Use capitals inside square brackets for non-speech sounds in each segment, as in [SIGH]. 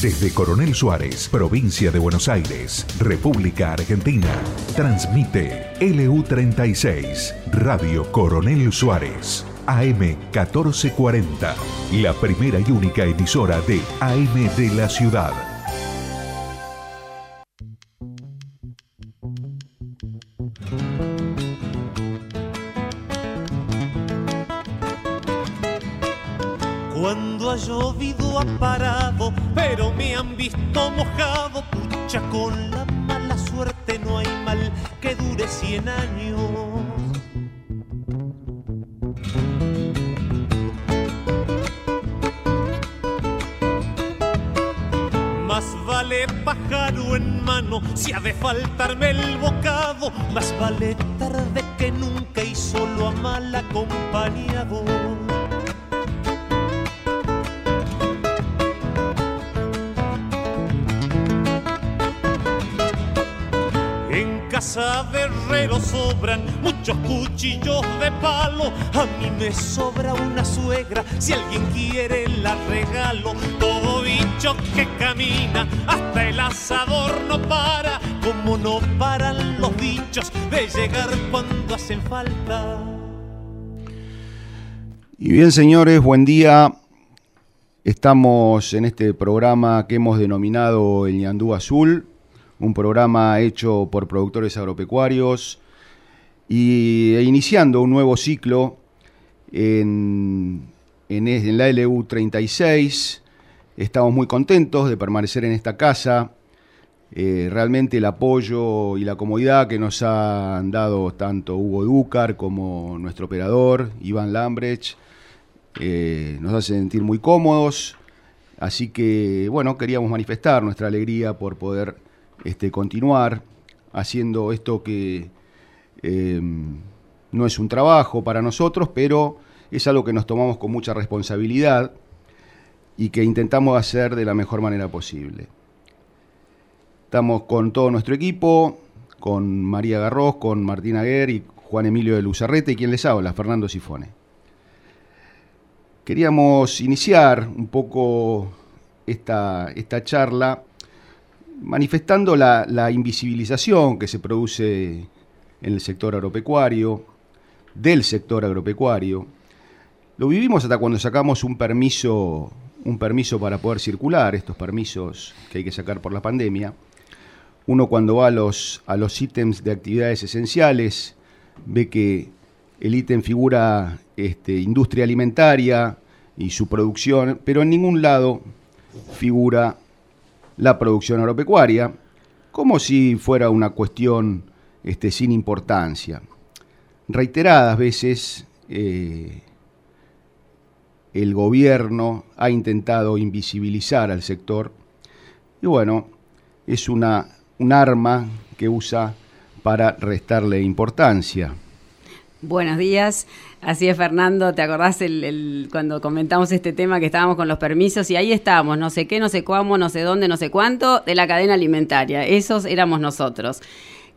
Desde Coronel Suárez, provincia de Buenos Aires, República Argentina, transmite LU36, Radio Coronel Suárez, AM 1440, la primera y única emisora de AM de la ciudad. Bien, señores, buen día. Estamos en este programa que hemos denominado El Ñandú Azul, un programa hecho por productores agropecuarios y e iniciando un nuevo ciclo en, en, la LU 36. Estamos muy contentos de permanecer en esta casa. Eh, realmente el apoyo y la comodidad que nos han dado tanto Hugo Dúcar como nuestro operador, Iván Lambrecht, eh, nos hace sentir muy cómodos. Así que, bueno, queríamos manifestar nuestra alegría por poder este, continuar haciendo esto que eh, no es un trabajo para nosotros, pero es algo que nos tomamos con mucha responsabilidad y que intentamos hacer de la mejor manera posible. Estamos con todo nuestro equipo, con María Garros, con Martín Aguer y Juan Emilio de Luzarrete y quien les habla, Fernando Sifone. Queríamos iniciar un poco esta, esta charla manifestando la, invisibilización que se produce en el sector agropecuario, del sector agropecuario. Lo vivimos hasta cuando sacamos un permiso, un permiso para poder circular, estos permisos que hay que sacar por la pandemia. Uno cuando va a los, a los ítems de actividades esenciales ve que el ítem figura este, industria alimentaria y su producción, pero en ningún lado figura la producción agropecuaria, como si fuera una cuestión este, sin importancia. Reiteradas veces eh, el gobierno ha intentado invisibilizar al sector y bueno, es una, un arma que usa para restarle importancia. Buenos días. Así es, Fernando, ¿te acordás el, cuando comentamos este tema que estábamos con los permisos y ahí estábamos, no sé qué, no sé cómo, no sé dónde, no sé cuánto, de la cadena alimentaria? Esos éramos nosotros.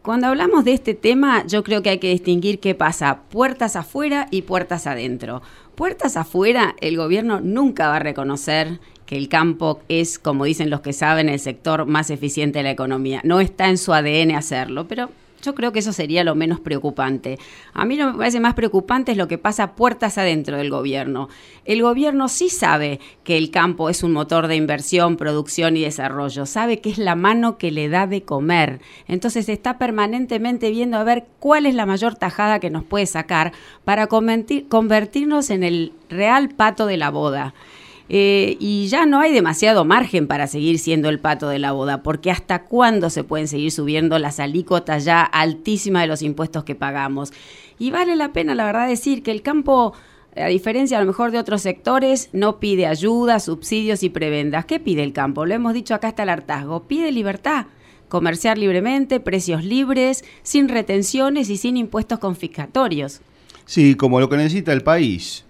Cuando hablamos de este tema, yo creo que hay que distinguir qué pasa, puertas afuera y puertas adentro. Puertas afuera, el gobierno nunca va a reconocer que el campo es, como dicen los que saben, el sector más eficiente de la economía. No está en su ADN hacerlo, pero yo creo que eso sería lo menos preocupante. A mí lo que me parece más preocupante es lo que pasa puertas adentro del gobierno. El gobierno sí sabe que el campo es un motor de inversión, producción y desarrollo, sabe que es la mano que le da de comer. Entonces está permanentemente viendo a ver cuál es la mayor tajada que nos puede sacar para convertirnos en el real pato de la boda. Eh, y ya no hay demasiado margen para seguir siendo el pato de la boda, porque hasta cuándo se pueden seguir subiendo las alícuotas ya altísimas de los impuestos que pagamos. Y vale la pena, la verdad, decir que el campo, a diferencia a lo mejor de otros sectores, no pide ayuda, subsidios y prebendas. ¿Qué pide el campo? Lo hemos dicho acá hasta el hartazgo. Pide libertad comerciar libremente, precios libres, sin retenciones y sin impuestos confiscatorios. Sí, como lo que necesita el país.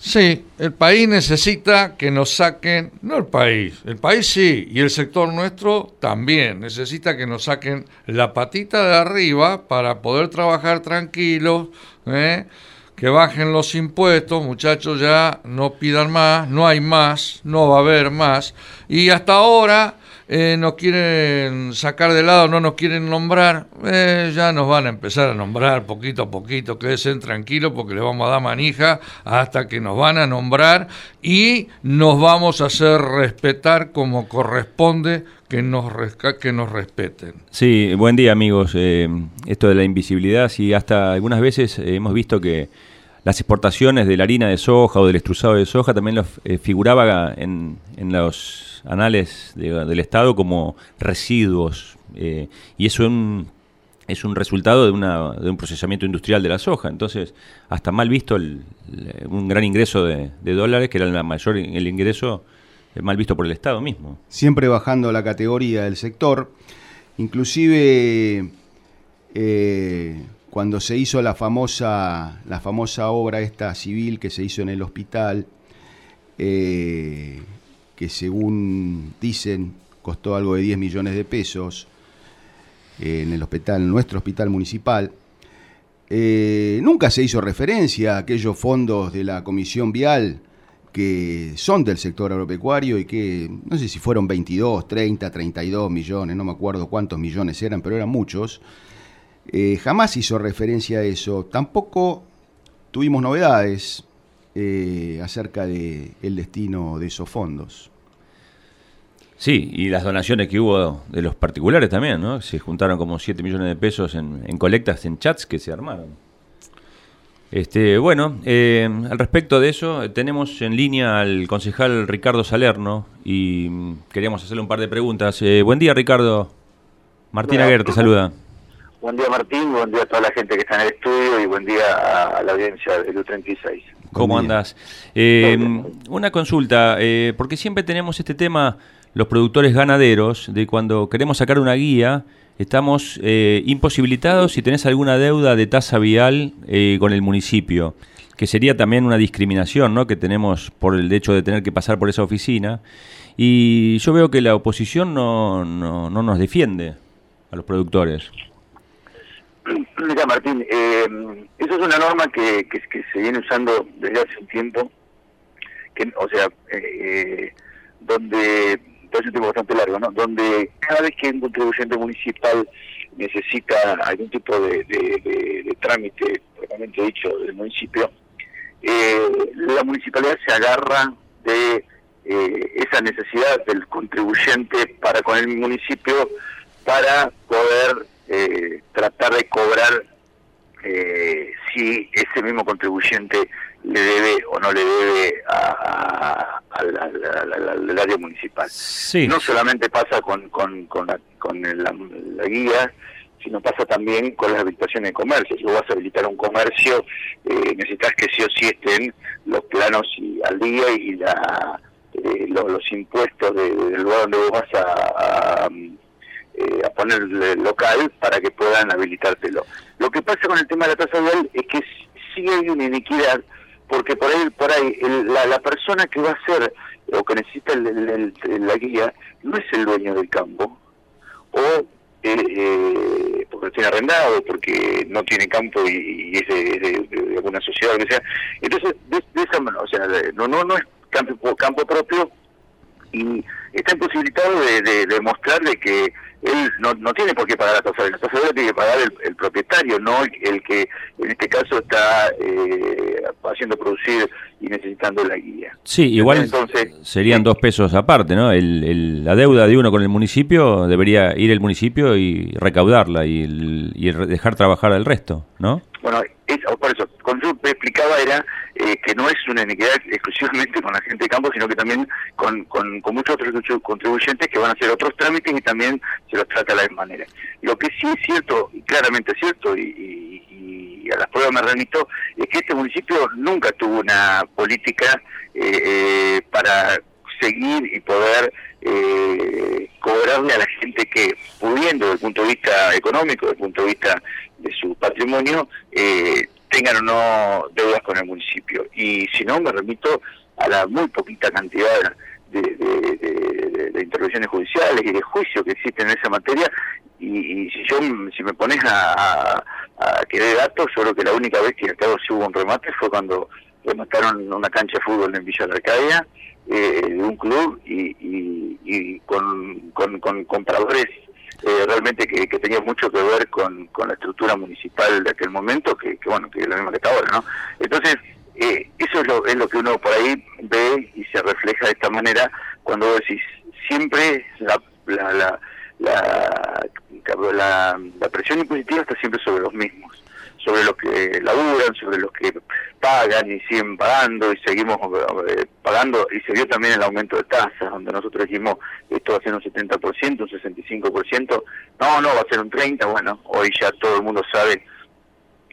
Sí, el país necesita que nos saquen, no el país, el país sí, y el sector nuestro también, necesita que nos saquen la patita de arriba para poder trabajar tranquilos, ¿eh? que bajen los impuestos, muchachos, ya no pidan más, no hay más, no va a haber más. Y hasta ahora eh, nos quieren sacar de lado, no nos quieren nombrar, eh, ya nos van a empezar a nombrar poquito a poquito, quédense tranquilos porque les vamos a dar manija hasta que nos van a nombrar y nos vamos a hacer respetar como corresponde que nos, que nos respeten. Sí, buen día amigos. Eh, esto de la invisibilidad, sí, hasta algunas veces hemos visto que las exportaciones de la harina de soja o del estruzado de soja también los, figuraba en, en los anales del Estado como residuos. Eh, y eso es un, es un resultado de, un procesamiento industrial de la soja. Entonces, hasta mal visto un gran ingreso de, dólares, que era el mayor el ingreso eh, mal visto por el Estado mismo. Siempre bajando la categoría del sector. Inclusive eh, cuando se hizo la famosa, la famosa obra esta civil que se hizo en el hospital, que según dicen costó algo de 10 millones de pesos eh, en el hospital, nuestro hospital municipal. Eh, nunca se hizo referencia a aquellos fondos de la Comisión Vial que son del sector agropecuario y que no sé si fueron 22, 30, 32 millones, no me acuerdo cuántos millones eran, pero eran muchos. Eh, jamás hizo referencia a eso. Tampoco tuvimos novedades eh, acerca del el destino de esos fondos. Sí, y las donaciones que hubo de los particulares también, ¿no? Se juntaron como 7 millones de pesos en, colectas, en chats que se armaron. Este, bueno, eh, al respecto de eso, tenemos en línea al concejal Ricardo Salerno y mm, queríamos hacerle un par de preguntas. Eh, buen día, Ricardo. Martín Aguirre te saluda. Buen día, Martín. Buen día a toda la gente que está en el estudio y buen día a la audiencia del U36. ¿Cómo andas? Eh, una consulta, eh, porque siempre tenemos este tema, los productores ganaderos, de cuando queremos sacar una guía, estamos eh, imposibilitados si tenés alguna deuda de tasa vial con el municipio, que sería también una discriminación ¿no? que tenemos por el hecho de tener que pasar por esa oficina. Y yo veo que la oposición no, no, no nos defiende a los productores. [CLEARS THROAT] Mira, Martín, eh, eso es una norma que, se viene usando desde hace un tiempo, que, o sea, eh, donde, hace un tiempo bastante largo, ¿no? Donde cada vez que un contribuyente municipal necesita algún tipo de, de, trámite, propiamente dicho, del municipio, eh, la municipalidad se agarra de eh, esa necesidad del contribuyente para con el municipio para poder eh, tratar de cobrar eh, si ese mismo contribuyente le debe o no le debe al área municipal. No solamente pasa con, con, con, la, con la, guía, sino pasa también con las habilitaciones de comercio. Si vos vas a habilitar un comercio, eh, necesitas que sí o sí estén los planos y, al día y la, eh, los, impuestos del lugar donde vos vas a eh, a ponerle local para que puedan habilitártelo. Lo que pasa con el tema de la tasa vial es que sí hay una iniquidad, porque por ahí, por ahí la, persona que va a hacer o que necesita la guía no es el dueño del campo, o eh, eh, porque tiene arrendado, porque no tiene campo y, es, de, alguna sociedad o que sea. Entonces, de, esa manera, o sea, no, no, no es campo, campo propio y está imposibilitado de, de, demostrar de que él no, no tiene por qué pagar la tasa, la tasa tiene que pagar el, propietario, no el, que en este caso está eh, haciendo producir y necesitando la guía. Sí, igual Entonces, serían dos pesos aparte, ¿no? El, la deuda de uno con el municipio debería ir el municipio y recaudarla y, y dejar trabajar al resto, ¿no? Bueno, es, por eso, cuando yo explicaba era eh, que no es una iniquidad exclusivamente con la gente de campo, sino que también con, con, muchos otros contribuyentes que van a hacer otros trámites y también se los trata de la misma manera. Lo que sí es cierto, y claramente es cierto, y, a las pruebas me remito, es que este municipio nunca tuvo una política eh, eh, para seguir y poder cobrarle a la gente que, pudiendo desde el punto de vista económico, desde el punto de vista de su patrimonio, eh, tengan o no deudas con el municipio. Y si no, me remito a la muy poquita cantidad de, intervenciones judiciales y de juicio que existen en esa materia. Y, si yo si me pones a, a dé datos, yo creo que la única vez que acá sí hubo un remate fue cuando remataron una cancha de fútbol en Villa de Arcadia, eh, de un club, y, y, con, con, con compradores eh, realmente que, que, tenía mucho que ver con, con la estructura municipal de aquel momento, que, que bueno, que es lo mismo que está ahora, ¿no? Entonces, eh, eso es lo, es lo que uno por ahí ve y se refleja de esta manera cuando decís, siempre la, la, la, la, la presión impositiva está siempre sobre los mismos sobre los que laburan, sobre los que pagan y siguen pagando y seguimos eh, pagando y se vio también el aumento de tasas, donde nosotros dijimos esto va a ser un 70%, un 65%, no, no, va a ser un 30%, bueno, hoy ya todo el mundo sabe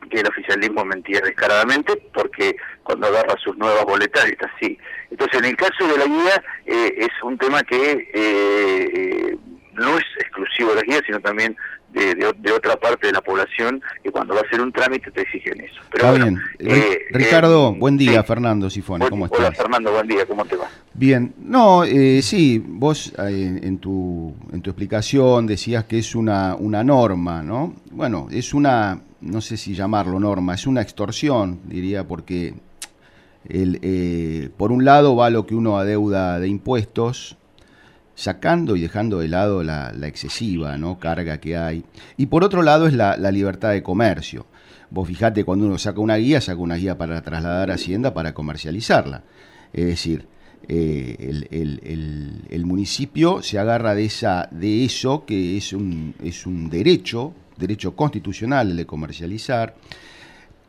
que el oficialismo mentía descaradamente porque cuando agarra sus nuevas boletas está así. Entonces, en el caso de la guía, eh, es un tema que eh, no es exclusivo de la guía, sino también de, otra parte de la población que cuando va a hacer un trámite te exigen eso. Pero Está bien. Eh, Ricardo, eh, buen día. Fernando Sifone, ¿cómo estás? Hola Fernando, buen día, ¿cómo te va? Bien, no, eh, sí, vos en, tu, en tu explicación decías que es una, una norma, ¿no? Bueno, es una, no sé si llamarlo norma, es una extorsión, diría, porque el, por un lado va lo que uno adeuda de impuestos, sacando y dejando de lado la, excesiva ¿no? carga que hay. Y por otro lado es la, libertad de comercio. Vos fijate, cuando uno saca una guía, saca una guía para trasladar a Hacienda para comercializarla. Es decir, eh, el, municipio se agarra de, esa, de eso que es un, es un derecho, derecho constitucional el de comercializar,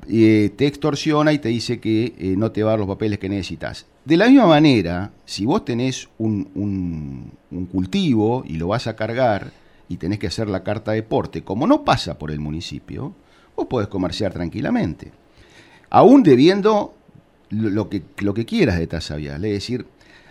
eh, te extorsiona y te dice que eh, no te va a dar los papeles que necesitas. De la misma manera, si vos tenés un, cultivo y lo vas a cargar y tenés que hacer la carta de porte, como no pasa por el municipio, vos podés comerciar tranquilamente. Aún debiendo lo que, quieras de tasa vial. Es decir,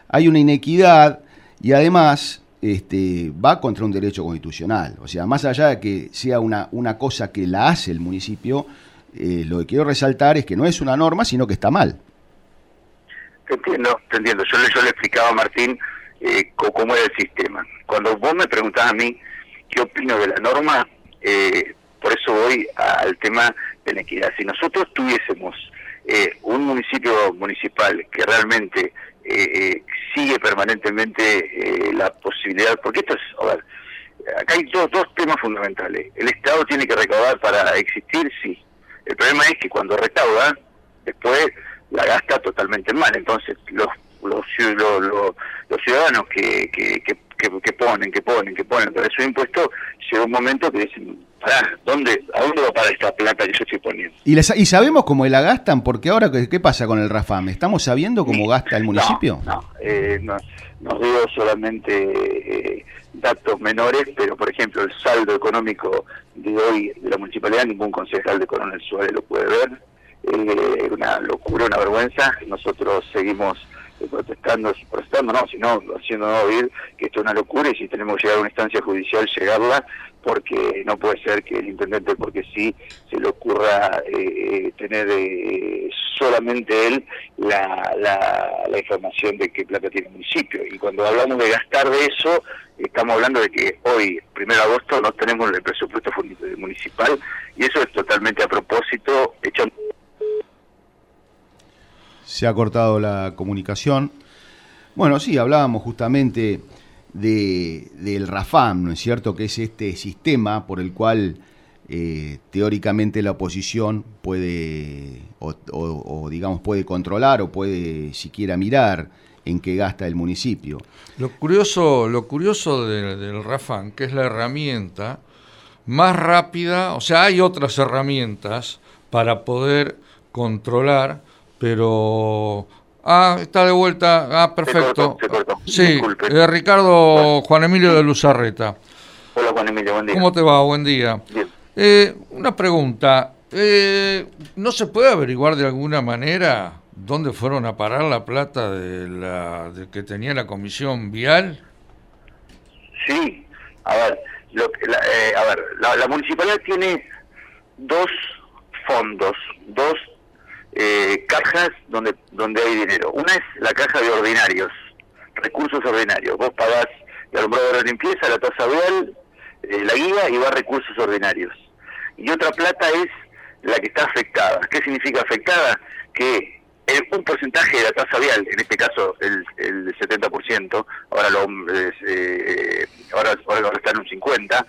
hay una inequidad y además este, va contra un derecho constitucional. O sea, más allá de que sea una, una cosa que la hace el municipio, eh, lo que quiero resaltar es que no es una norma, sino que está mal. Te entiendo, te entiendo. Yo, yo le explicaba a Martín eh, cómo era el sistema. Cuando vos me preguntabas a mí qué opino de la norma, eh, por eso voy al tema de la equidad. Si nosotros tuviésemos eh, un municipio municipal que realmente eh, sigue permanentemente la posibilidad, porque esto es, a ver, acá hay dos, dos temas fundamentales. El Estado tiene que recaudar para existir, sí. El problema es que cuando recauda, después la gasta totalmente mal. Entonces, los los, los, ciudadanos que, que, que, ponen, que ponen, que ponen para su impuesto, llega un momento que dicen, pará, ¿dónde, ¿a dónde va para esta plata que yo estoy poniendo? ¿Y, y sabemos cómo la gastan? Porque ahora, ¿qué, pasa con el RAFAM? ¿Estamos sabiendo cómo gasta el municipio? No, eh, no, no, digo solamente eh, datos menores, pero por ejemplo el saldo económico de hoy de la municipalidad, ningún concejal de Coronel Suárez lo puede ver eh, una locura, una vergüenza. Nosotros seguimos eh, protestando, protestando no, sino haciendo oír que esto es una locura y si tenemos que llegar a una instancia judicial, llegarla, porque no puede ser que el intendente, porque sí, se le ocurra eh, tener eh, solamente él la, la, información de qué plata tiene el municipio. Y cuando hablamos de gastar de eso, estamos hablando de que hoy, primero de agosto, no tenemos el presupuesto municipal y eso es totalmente a propósito, echando se ha cortado la comunicación. Bueno, sí, hablábamos justamente de, del RAFAM, ¿no es cierto? Que es este sistema por el cual eh, teóricamente la oposición puede, o, digamos, puede controlar o puede siquiera mirar en qué gasta el municipio. Lo curioso, lo curioso del RAFAM, que es la herramienta más rápida, o sea, hay otras herramientas para poder controlar pero... Ah, está de vuelta. Ah, perfecto. Sí, eh, Ricardo Juan Emilio de Luzarreta. Hola Juan Emilio, buen día. ¿Cómo te va? Buen día. Eh, una pregunta. Eh, ¿No se puede averiguar de alguna manera dónde fueron a parar la plata de la que tenía la comisión vial? Sí, a ver, lo, la, a ver, la municipalidad tiene dos fondos, dos eh, cajas donde, donde hay dinero. Una es la caja de ordinarios, recursos ordinarios. Vos pagás el alumbrado de limpieza, la tasa vial, eh, la guía y va a recursos ordinarios. y otra plata es la que está afectada. ¿Qué significa afectada? Que un porcentaje de la tasa vial, en este caso el, el 70%, ahora, lo, eh, ahora, ahora en un 50%,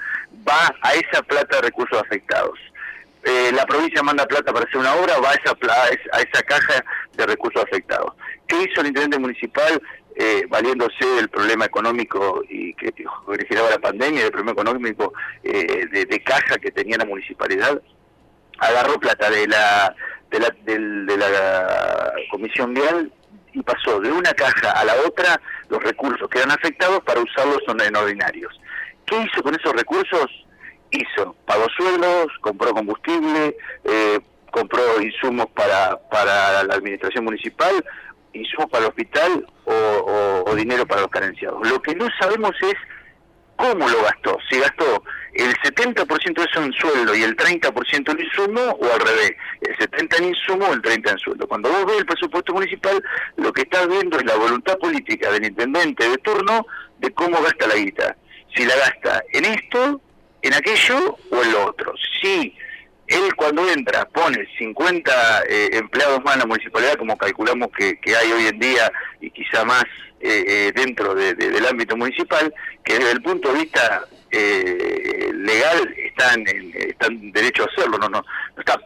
va a esa plata de recursos afectados. Eh, la provincia manda plata para hacer una obra, va a esa, a esa caja de recursos afectados. ¿Qué hizo el intendente municipal? Eh, valiéndose del problema económico y que generaba la pandemia, del problema económico eh, de, caja que tenía la municipalidad, agarró plata de la, de la, de la comisión vial y pasó de una caja a la otra los recursos que eran afectados para usarlos en ordinarios. ¿Qué hizo con esos recursos? Hizo, pagó sueldos, compró combustible, eh, compró insumos para, para la administración municipal, insumos para el hospital o, dinero para los carenciados. Lo que no sabemos es cómo lo gastó. Si gastó el 70% de eso en sueldo y el 30% en insumo o al revés, el 70% en insumo o el 30% en sueldo. Cuando vos ves el presupuesto municipal, lo que estás viendo es la voluntad política del intendente de turno de cómo gasta la guita si la gasta en esto, en aquello o en lo otro. Si él cuando entra pone 50 eh, empleados más en la municipalidad, como calculamos que, hay hoy en día y quizá más eh, eh, dentro del ámbito municipal, que desde el punto de vista legal están en, derecho a hacerlo, no, no, no está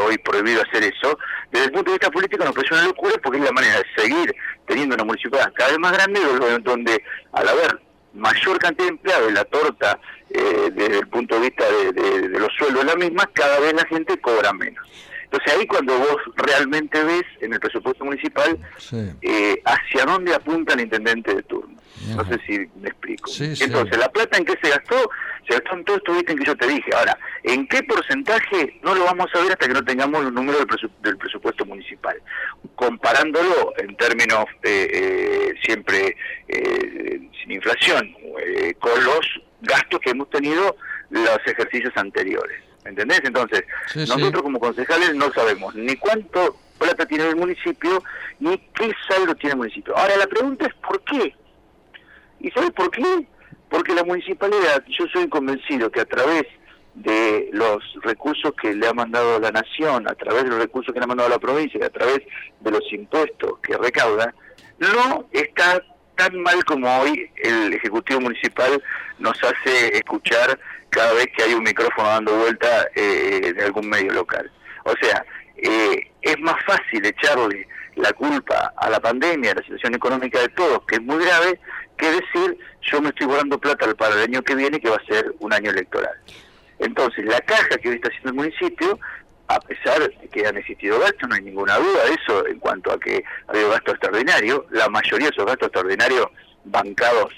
hoy prohibido hacer eso, desde el punto de vista político nos parece una locura porque es la manera de seguir teniendo una municipalidad cada vez más grande donde al haber mayor cantidad de empleados y la torta eh, desde el punto de vista de, los sueldos la misma, cada vez la gente cobra menos. Entonces ahí cuando vos realmente ves en el presupuesto municipal eh, hacia dónde apunta el intendente de turno. No sé si me explico. Entonces, la plata en qué se gastó, se gastó en todo esto en que yo te dije. Ahora, ¿en qué porcentaje? No lo vamos a ver hasta que no tengamos los números del, presupuesto municipal. Comparándolo en términos eh, eh, siempre eh, sin inflación, con los gastos que hemos tenido los ejercicios anteriores. ¿Entendés? Entonces, nosotros como concejales no sabemos ni cuánto plata tiene el municipio, ni qué saldo tiene el municipio. Ahora, la pregunta es ¿por qué? ¿Y sabes por qué? Porque la municipalidad, yo soy convencido que a través de los recursos que le ha mandado la nación, a través de los recursos que le ha mandado la provincia, y a través de los impuestos que recauda, no está tan mal como hoy el Ejecutivo Municipal nos hace escuchar cada vez que hay un micrófono dando vuelta eh, de algún medio local. O sea, eh, es más fácil echarle la culpa a la pandemia, a la situación económica de todos, que es muy grave, que decir yo me estoy guardando plata para el año que viene, que va a ser un año electoral. Entonces, la caja que hoy está haciendo el municipio, a pesar de que han existido gastos, no hay ninguna duda de eso en cuanto a que ha habido gasto extraordinario, la mayoría de esos gastos extraordinarios bancados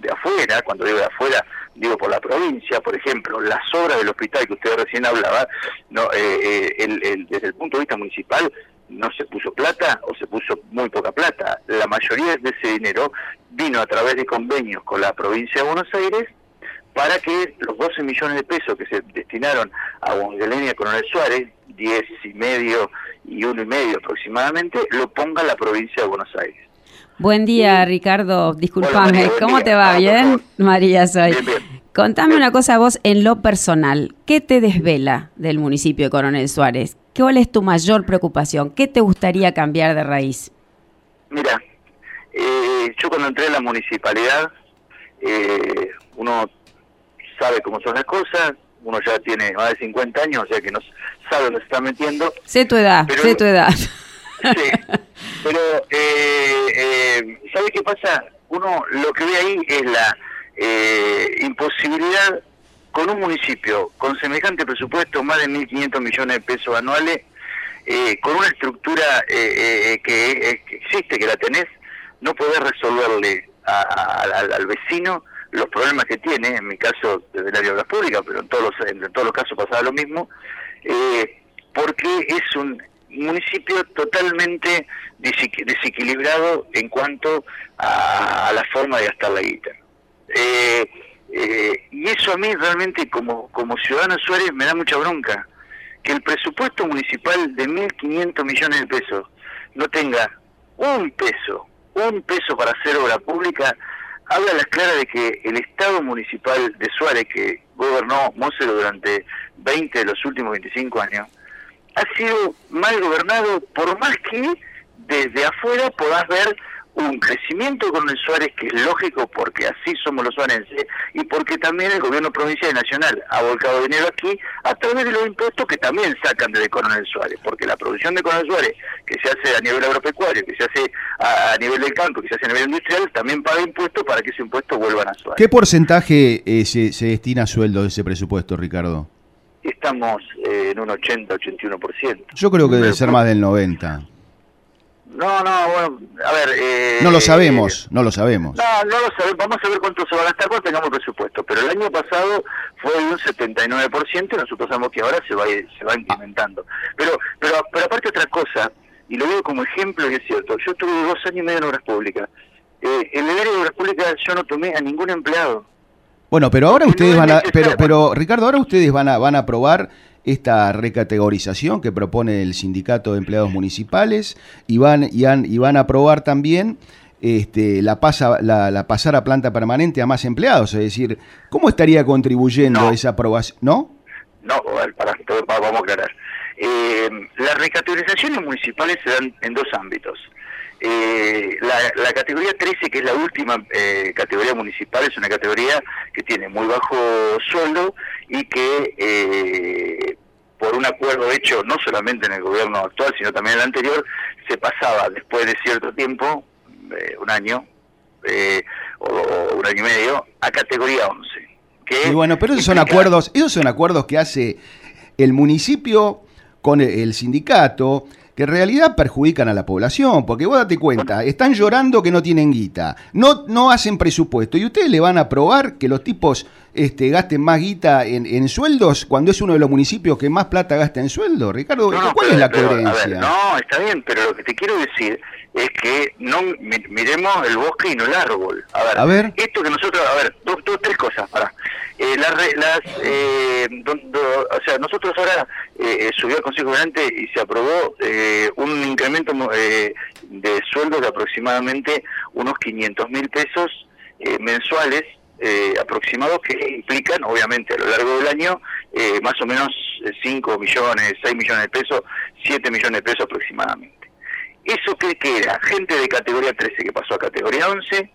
de afuera, cuando digo de afuera, digo por la provincia, por ejemplo, las obras del hospital que usted recién hablaba, no, eh, eh, desde el punto de vista municipal, no se puso plata o se puso muy poca plata. La mayoría de ese dinero vino a través de convenios con la provincia de Buenos Aires para que los 12 millones de pesos que se destinaron a Bongelenia Coronel Suárez, 10 y medio y uno y medio aproximadamente, lo ponga la provincia de Buenos Aires. Buen día, Ricardo. Disculpame, ¿cómo te va? ¿Bien? María soy. Contame una cosa vos en lo personal. ¿Qué te desvela del municipio de Coronel Suárez? ¿Cuál es tu mayor preocupación? ¿Qué te gustaría cambiar de raíz? Mira, eh, yo cuando entré en la municipalidad, eh, uno sabe cómo son las cosas, uno ya tiene más de 50 años, o sea que no sabe dónde se está metiendo. Sé tu edad, sé tu edad. [LAUGHS] Sí, pero eh, ¿sabe qué pasa? Uno lo que ve ahí es la imposibilidad con un municipio con semejante presupuesto, más de 1.500 millones de pesos anuales, eh, con una estructura eh, eh, que, existe, que la tenés, no podés resolverle al vecino los problemas que tiene, en mi caso desde el área de obras públicas, pero en todos los, en todos los casos pasaba lo mismo, porque es un municipio totalmente desequilibrado en cuanto a, la forma de gastar la guita. Eh, eh, y eso a mí realmente como, como ciudadano Suárez me da mucha bronca. Que el presupuesto municipal de 1.500 millones de pesos no tenga un peso, un peso para hacer obra pública, habla a las claras de que el Estado municipal de Suárez, que gobernó Mócero durante 20 de los últimos 25 años, ha sido mal gobernado por más que desde afuera podás ver un crecimiento con el Suárez que es lógico porque así somos los suarenses y porque también el gobierno provincial y nacional ha volcado dinero aquí a través de los impuestos que también sacan de Coronel Suárez, porque la producción de Coronel Suárez que se hace a nivel agropecuario, que se hace a, nivel del campo, que se hace a nivel industrial, también paga impuestos para que ese impuesto vuelvan a Suárez. ¿Qué porcentaje eh, se, se destina a sueldo de ese presupuesto, Ricardo? Estamos eh, en un 80-81%. Yo creo que debe ser más del 90%. No, no, bueno, a ver... Eh, no lo sabemos, no lo sabemos. No, no lo sabemos, vamos a ver cuánto se va a gastar cuando tengamos presupuesto, pero el año pasado fue de un 79% y nosotros sabemos que ahora se va, se va incrementando. Pero, pero, pero aparte otra cosa, y lo digo como ejemplo y es cierto, yo tuve dos años y medio en Obras Públicas. Eh, en el área de Obras Públicas yo no tomé a ningún empleado. Bueno, pero ahora ustedes van a, pero, pero Ricardo, ahora ustedes van a, van a aprobar esta recategorización que propone el Sindicato de Empleados Municipales y van, y y van a aprobar también este, la, pasa, la, pasar a planta permanente a más empleados. Es decir, ¿cómo estaría contribuyendo esa aprobación? ¿No? No, para, vamos a aclarar. Eh, las recategorizaciones municipales se dan en dos ámbitos. Eh, la, categoría 13, que es la última eh, categoría municipal, es una categoría que tiene muy bajo sueldo y que eh, por un acuerdo hecho no solamente en el gobierno actual, sino también en el anterior, se pasaba después de cierto tiempo, un año o, un año y medio, a categoría 11. y bueno, pero esos son acuerdos, esos son acuerdos que hace el municipio con el sindicato que en realidad perjudican a la población, porque vos date cuenta, están llorando que no tienen guita, no, no hacen presupuesto, y ustedes le van a probar que los tipos este, gasten más guita en, sueldos cuando es uno de los municipios que más plata gasta en sueldo, Ricardo, ¿cuál es la coherencia? no, está bien, pero lo que te quiero decir es que no miremos el bosque y no el árbol. A ver, esto que nosotros, a ver, dos, dos tres cosas, para. Eh, las, las eh, o sea, nosotros ahora eh, subió el Consejo Gobernante y se aprobó eh, un incremento de sueldo de aproximadamente unos 500 mil pesos mensuales aproximados que implican, obviamente, a lo largo del año, más o menos 5 millones, 6 millones de pesos, 7 millones de pesos aproximadamente. ¿Eso qué, que era? Gente de categoría 13 que pasó a categoría 11,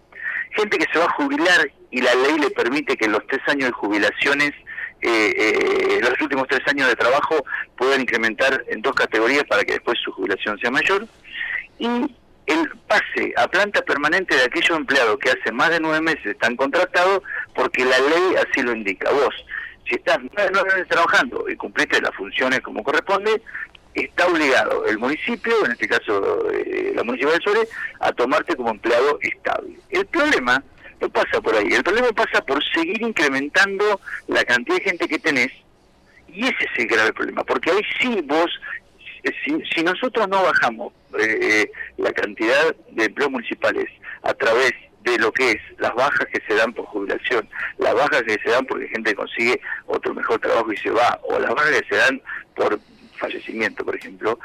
gente que se va a jubilar y la ley le permite que en los tres años de jubilaciones, eh, eh, los últimos tres años de trabajo, puedan incrementar en dos categorías para que después su jubilación sea mayor. Y el pase a planta permanente de aquellos empleados que hace más de nueve meses están contratados porque la ley así lo indica. Vos, si estás nueve meses trabajando y cumpliste las funciones como corresponde, está obligado el municipio, en este caso eh, la municipalidad de Sore, a tomarte como empleado estable. El problema no pasa por ahí, el problema pasa por seguir incrementando la cantidad de gente que tenés y ese es el grave problema, porque ahí sí vos, si, nosotros no bajamos eh, la cantidad de empleos municipales a través de lo que es las bajas que se dan por jubilación, las bajas que se dan porque gente consigue otro mejor trabajo y se va, o las bajas que se dan por fallecimiento, por ejemplo,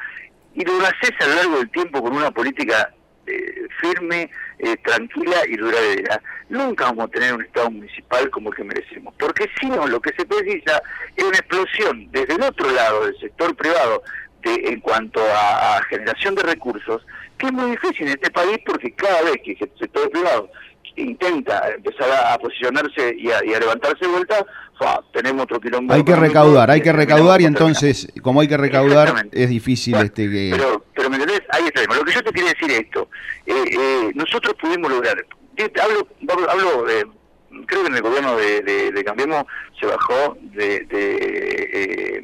y lo haces a lo largo del tiempo con una política eh, firme, eh, tranquila y duradera, nunca vamos a tener un Estado municipal como el que merecemos. Porque si no, lo que se precisa es una explosión desde el otro lado del sector privado de, en cuanto a, generación de recursos, que es muy difícil en este país porque cada vez que el sector privado intenta empezar a, posicionarse y a, levantarse de vuelta, tenemos otro quilombo. Hay que recaudar, hay que recaudar y entonces, como hay que recaudar, es difícil este que... Pero, pero ¿me entendés? Ahí está. Lo que yo te quería decir es esto. Eh, eh, nosotros pudimos lograr... Hablo, hablo creo que en el gobierno de, de, Cambiemos se bajó de, de eh,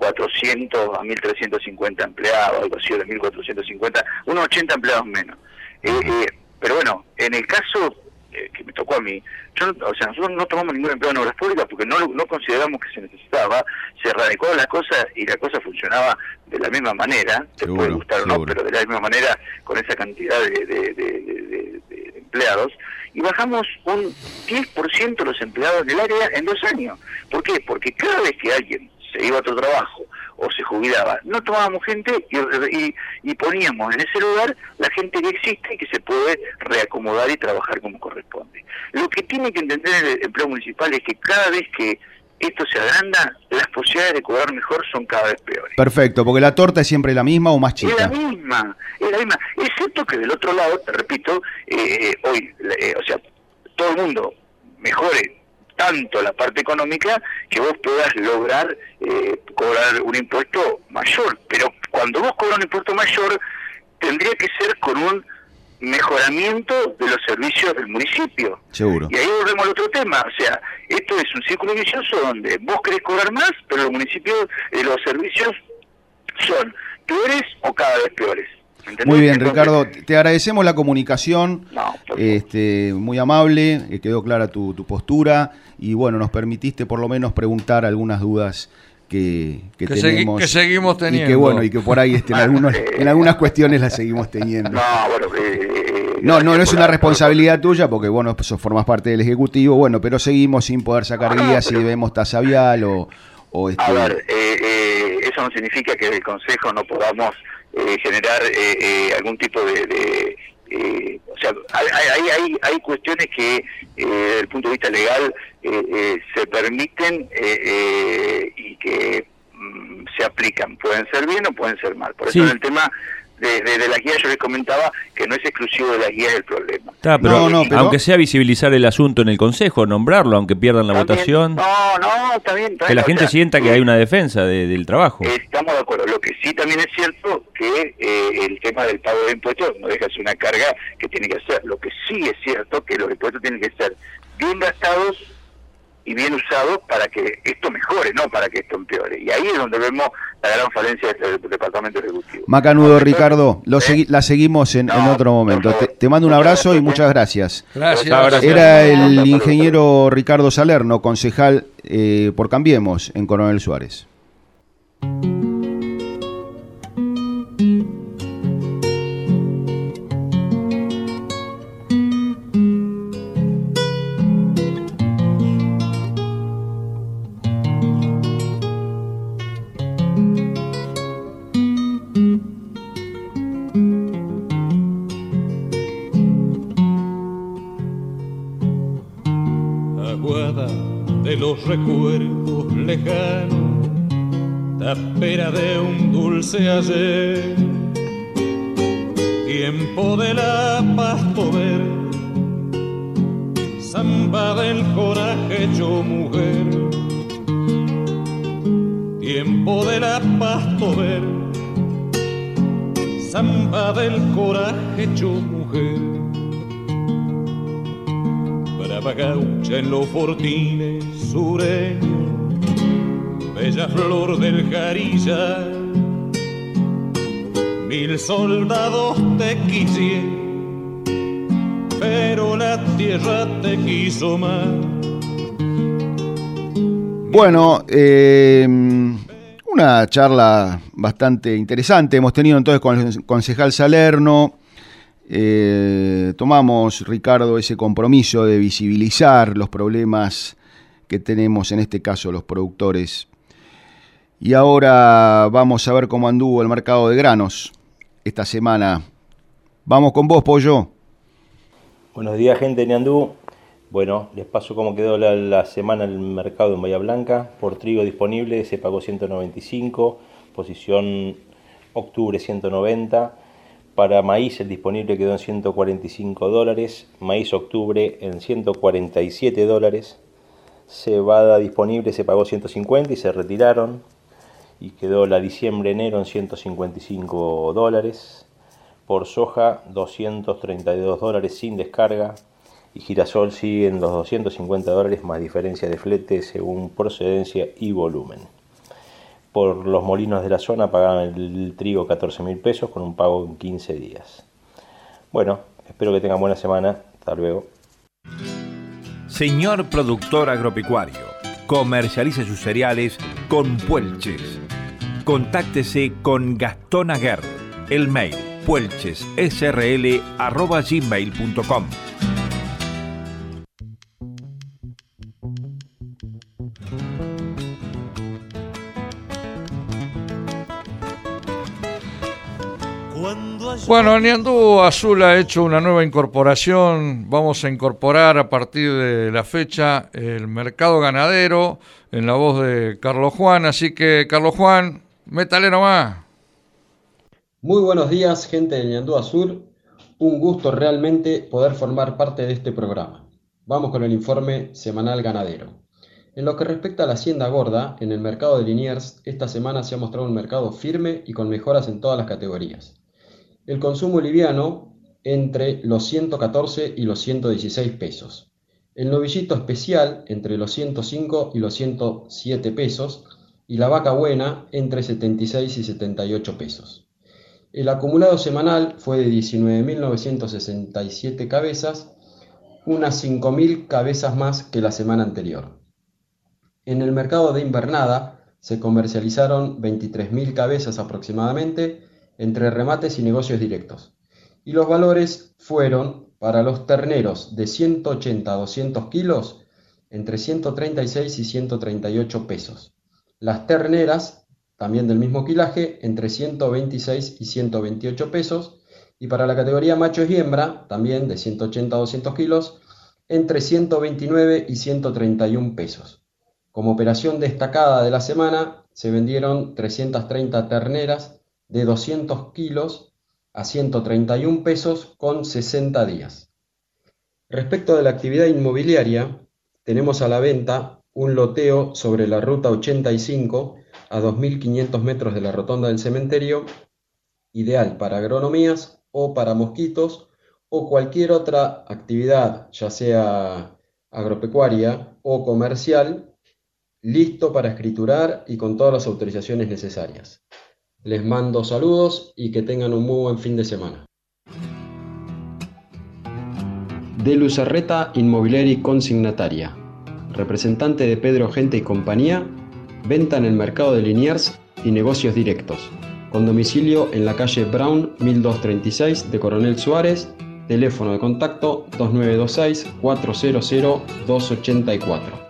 1.400 a 1.350 empleados, algo así, de 1.450, unos 80 empleados menos. Eh, eh, pero bueno, en el caso eh, que me tocó a mí, yo, o sea, nosotros no tomamos ningún empleo en obras públicas porque no, no consideramos que se necesitaba, se radicó la cosa y la cosa funcionaba de la misma manera, te puede gustar o no, pero de la misma manera con esa cantidad de, empleados, y bajamos un 10% de los empleados del área en dos años. ¿Por qué? Porque cada vez que alguien se iba a otro trabajo o se jubilaba. No tomábamos gente y, y, poníamos en ese lugar la gente que existe y que se puede reacomodar y trabajar como corresponde. Lo que tiene que entender el empleo municipal es que cada vez que esto se agranda, las posibilidades de cobrar mejor son cada vez peores. Perfecto, porque la torta es siempre la misma o más chica. Es la misma, es la misma. Excepto que del otro lado, te repito, eh, hoy, eh, o sea, todo el mundo mejore tanto la parte económica que vos puedas lograr eh, cobrar un impuesto mayor. Pero cuando vos cobras un impuesto mayor, tendría que ser con un mejoramiento de los servicios del municipio. Seguro. Y ahí volvemos al otro tema, o sea, esto es un círculo vicioso donde vos querés cobrar más, pero los municipios, eh, los servicios son peores o cada vez peores. Muy bien, Ricardo, te agradecemos la comunicación, este, muy amable, quedó clara tu, tu postura y bueno, nos permitiste por lo menos preguntar algunas dudas que, que, tenemos. que seguimos teniendo. Y que bueno, y que por ahí este, en, [LAUGHS] algunos, en algunas cuestiones las seguimos teniendo. No, bueno, eh, no, no, es una responsabilidad tuya porque bueno, pues, formas parte del Ejecutivo, bueno, pero seguimos sin poder sacar guías si vemos tasa vial o... o este... A ver, eh, eh, eso no significa que el Consejo no podamos generar algún tipo de eh, o sea, hay, hay, hay, cuestiones que eh, desde el punto de vista legal eh, eh se permiten y que mm, se aplican. Pueden ser bien o pueden ser mal. Por eso en el tema de, de, las guías yo les comentaba que no es exclusivo de las guías el problema. pero, no, aunque sea visibilizar el asunto en el Consejo, nombrarlo, aunque pierdan la votación. No, no, está bien. que la gente sienta que hay una defensa del trabajo. Estamos de acuerdo. Lo que sí también es cierto que eh, el tema del pago de impuestos no deja de ser una carga que tiene que hacer. Lo que sí es cierto que los impuestos tienen que ser bien gastados y bien usado para que esto mejore, no para que esto empeore. Y ahí es donde vemos la gran falencia del Departamento Ejecutivo. Macanudo, Ricardo, lo ¿Eh? la seguimos en, otro momento. Te, mando un abrazo y muchas gracias. Gracias. Era el ingeniero Ricardo Salerno, concejal eh, por Cambiemos en Coronel Suárez. Recuerdos lejanos, tapera de un dulce ayer, tiempo de la pasto verde, samba del coraje yo mujer, tiempo de la pasto verde, samba del coraje yo mujer. Brava en los fortines sureño, bella flor del jarilla, mil soldados te quisieron, pero la tierra te quiso más. Bueno, eh, una charla bastante interesante hemos tenido entonces con el concejal Salerno. Eh, tomamos, Ricardo, ese compromiso de visibilizar los problemas que tenemos en este caso los productores. Y ahora vamos a ver cómo anduvo el mercado de granos esta semana. Vamos con vos, Pollo. Buenos días, gente de Niandú. Bueno, les paso cómo quedó la, la, semana el mercado en Bahía Blanca. Por trigo disponible se pagó 195, posición octubre 190. Para maíz el disponible quedó en 145 dólares, maíz octubre en 147 dólares, cebada disponible se pagó 150 y se retiraron y quedó la diciembre-enero en 155 dólares. Por soja 232 dólares sin descarga y girasol sigue en los 250 dólares más diferencia de flete según procedencia y volumen. Por los molinos de la zona pagaban el trigo 14 mil pesos con un pago en 15 días. Bueno, espero que tengan buena semana. Hasta luego. Señor productor agropecuario, comercialice sus cereales con Puelches. Contáctese con Gastón Aguer. El mail puelchessrl.gmail.com Bueno, Niandú Azul ha hecho una nueva incorporación. Vamos a incorporar a partir de la fecha el mercado ganadero en la voz de Carlos Juan. Así que, Carlos Juan, métale nomás. Muy buenos días, gente de Niandú Azul. Un gusto realmente poder formar parte de este programa. Vamos con el informe semanal ganadero. En lo que respecta a la hacienda gorda, en el mercado de Liniers, esta semana se ha mostrado un mercado firme y con mejoras en todas las categorías. El consumo liviano entre los 114 y los 116 pesos. El novillito especial entre los 105 y los 107 pesos. Y la vaca buena entre 76 y 78 pesos. El acumulado semanal fue de 19.967 cabezas, unas 5.000 cabezas más que la semana anterior. En el mercado de invernada se comercializaron 23.000 cabezas aproximadamente entre remates y negocios directos. Y los valores fueron para los terneros de 180 a 200 kilos entre 136 y 138 pesos. Las terneras, también del mismo quilaje, entre 126 y 128 pesos. Y para la categoría machos y hembra, también de 180 a 200 kilos, entre 129 y 131 pesos. Como operación destacada de la semana, se vendieron 330 terneras de 200 kilos a 131 pesos con 60 días. Respecto de la actividad inmobiliaria, tenemos a la venta un loteo sobre la ruta 85 a 2.500 metros de la rotonda del cementerio, ideal para agronomías o para mosquitos o cualquier otra actividad, ya sea agropecuaria o comercial, listo para escriturar y con todas las autorizaciones necesarias. Les mando saludos y que tengan un muy buen fin de semana. De Lucerreta Inmobiliaria Consignataria, representante de Pedro Gente y Compañía, venta en el mercado de Liniers y negocios directos, con domicilio en la calle Brown 1236 de Coronel Suárez, teléfono de contacto 2926 400 284.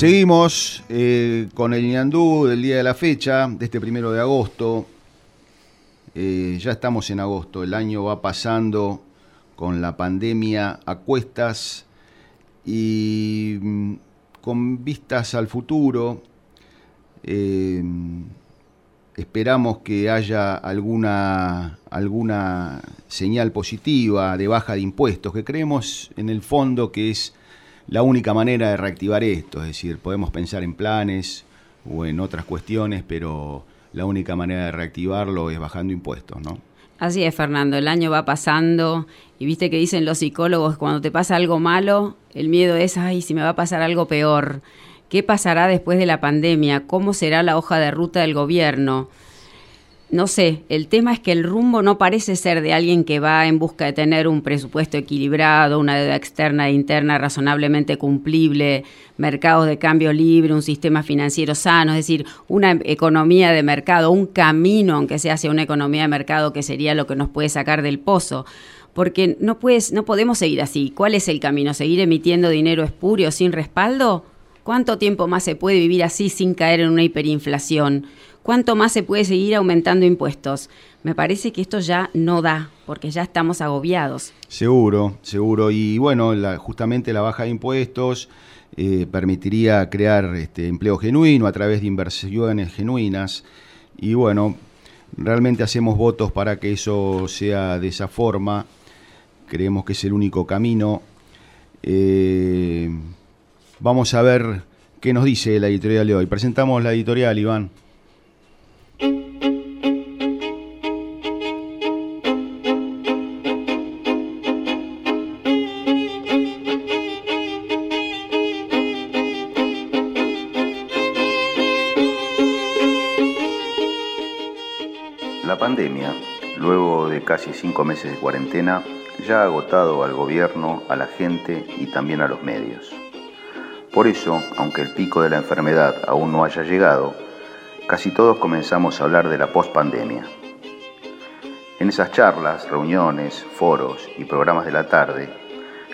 Seguimos eh, con el ñandú del día de la fecha, de este primero de agosto. Eh, ya estamos en agosto, el año va pasando con la pandemia a cuestas y mm, con vistas al futuro. Eh, esperamos que haya alguna, alguna señal positiva de baja de impuestos, que creemos en el fondo que es la única manera de reactivar esto, es decir, podemos pensar en planes o en otras cuestiones, pero la única manera de reactivarlo es bajando impuestos, ¿no? Así es, Fernando, el año va pasando y viste que dicen los psicólogos, cuando te pasa algo malo, el miedo es, ay, si me va a pasar algo peor. ¿Qué pasará después de la pandemia? ¿Cómo será la hoja de ruta del gobierno? No sé, el tema es que el rumbo no parece ser de alguien que va en busca de tener un presupuesto equilibrado, una deuda externa e interna razonablemente cumplible, mercados de cambio libre, un sistema financiero sano, es decir, una economía de mercado, un camino, aunque sea hacia una economía de mercado que sería lo que nos puede sacar del pozo. Porque no, puedes, no podemos seguir así. ¿Cuál es el camino? ¿Seguir emitiendo dinero espurio sin respaldo? ¿Cuánto tiempo más se puede vivir así sin caer en una hiperinflación? ¿Cuánto más se puede seguir aumentando impuestos? Me parece que esto ya no da, porque ya estamos agobiados. Seguro, seguro. Y bueno, justamente la baja de impuestos eh, permitiría crear este, empleo genuino a través de inversiones genuinas. Y bueno, realmente hacemos votos para que eso sea de esa forma. Creemos que es el único camino. Eh, vamos a ver qué nos dice la editorial de hoy. Presentamos la editorial, Iván. La pandemia, luego de casi cinco meses de cuarentena, ya ha agotado al gobierno, a la gente y también a los medios. Por eso, aunque el pico de la enfermedad aún no haya llegado, casi todos comenzamos a hablar de la pospandemia. En esas charlas, reuniones, foros y programas de la tarde,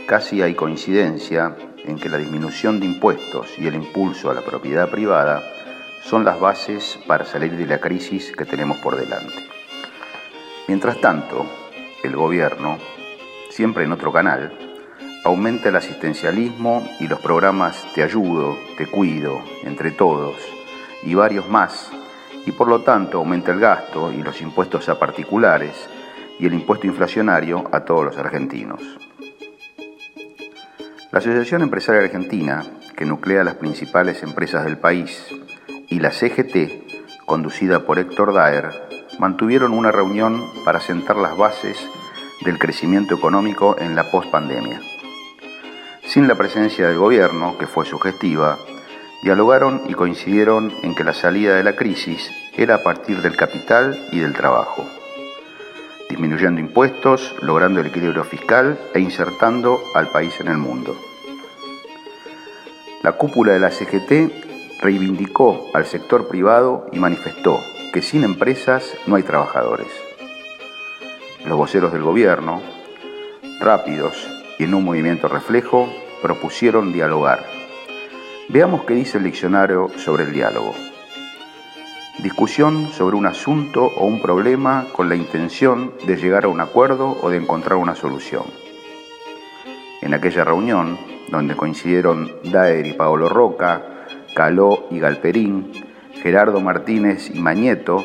casi hay coincidencia en que la disminución de impuestos y el impulso a la propiedad privada son las bases para salir de la crisis que tenemos por delante. Mientras tanto, el gobierno, siempre en otro canal, aumenta el asistencialismo y los programas Te ayudo, Te cuido, entre todos, y varios más, y por lo tanto aumenta el gasto y los impuestos a particulares y el impuesto inflacionario a todos los argentinos. La Asociación Empresaria Argentina, que nuclea las principales empresas del país, y la CGT, conducida por Héctor Daer, mantuvieron una reunión para sentar las bases del crecimiento económico en la pospandemia. Sin la presencia del gobierno, que fue sugestiva, dialogaron y coincidieron en que la salida de la crisis era a partir del capital y del trabajo, disminuyendo impuestos, logrando el equilibrio fiscal e insertando al país en el mundo. La cúpula de la CGT reivindicó al sector privado y manifestó que sin empresas no hay trabajadores. Los voceros del gobierno, rápidos y en un movimiento reflejo, propusieron dialogar Veamos qué dice el diccionario sobre el diálogo. Discusión sobre un asunto o un problema con la intención de llegar a un acuerdo o de encontrar una solución. En aquella reunión, donde coincidieron Daer y Paolo Roca, Caló y Galperín, Gerardo Martínez y Mañeto,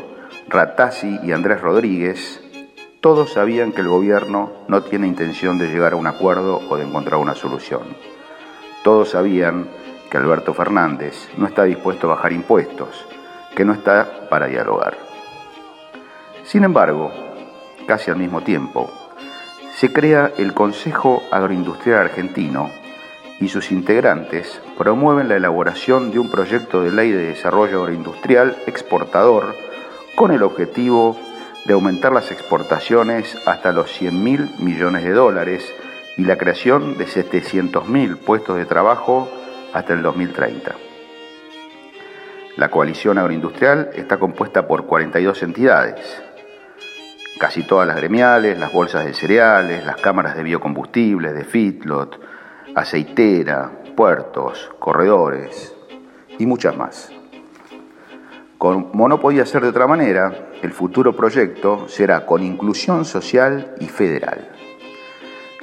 Ratazzi y Andrés Rodríguez, todos sabían que el gobierno no tiene intención de llegar a un acuerdo o de encontrar una solución. Todos sabían que Alberto Fernández no está dispuesto a bajar impuestos, que no está para dialogar. Sin embargo, casi al mismo tiempo, se crea el Consejo Agroindustrial Argentino y sus integrantes promueven la elaboración de un proyecto de ley de desarrollo agroindustrial exportador con el objetivo de aumentar las exportaciones hasta los 100 mil millones de dólares y la creación de 700 mil puestos de trabajo hasta el 2030. La coalición agroindustrial está compuesta por 42 entidades, casi todas las gremiales, las bolsas de cereales, las cámaras de biocombustibles, de feedlot, aceitera, puertos, corredores y muchas más. Como no podía ser de otra manera, el futuro proyecto será con inclusión social y federal.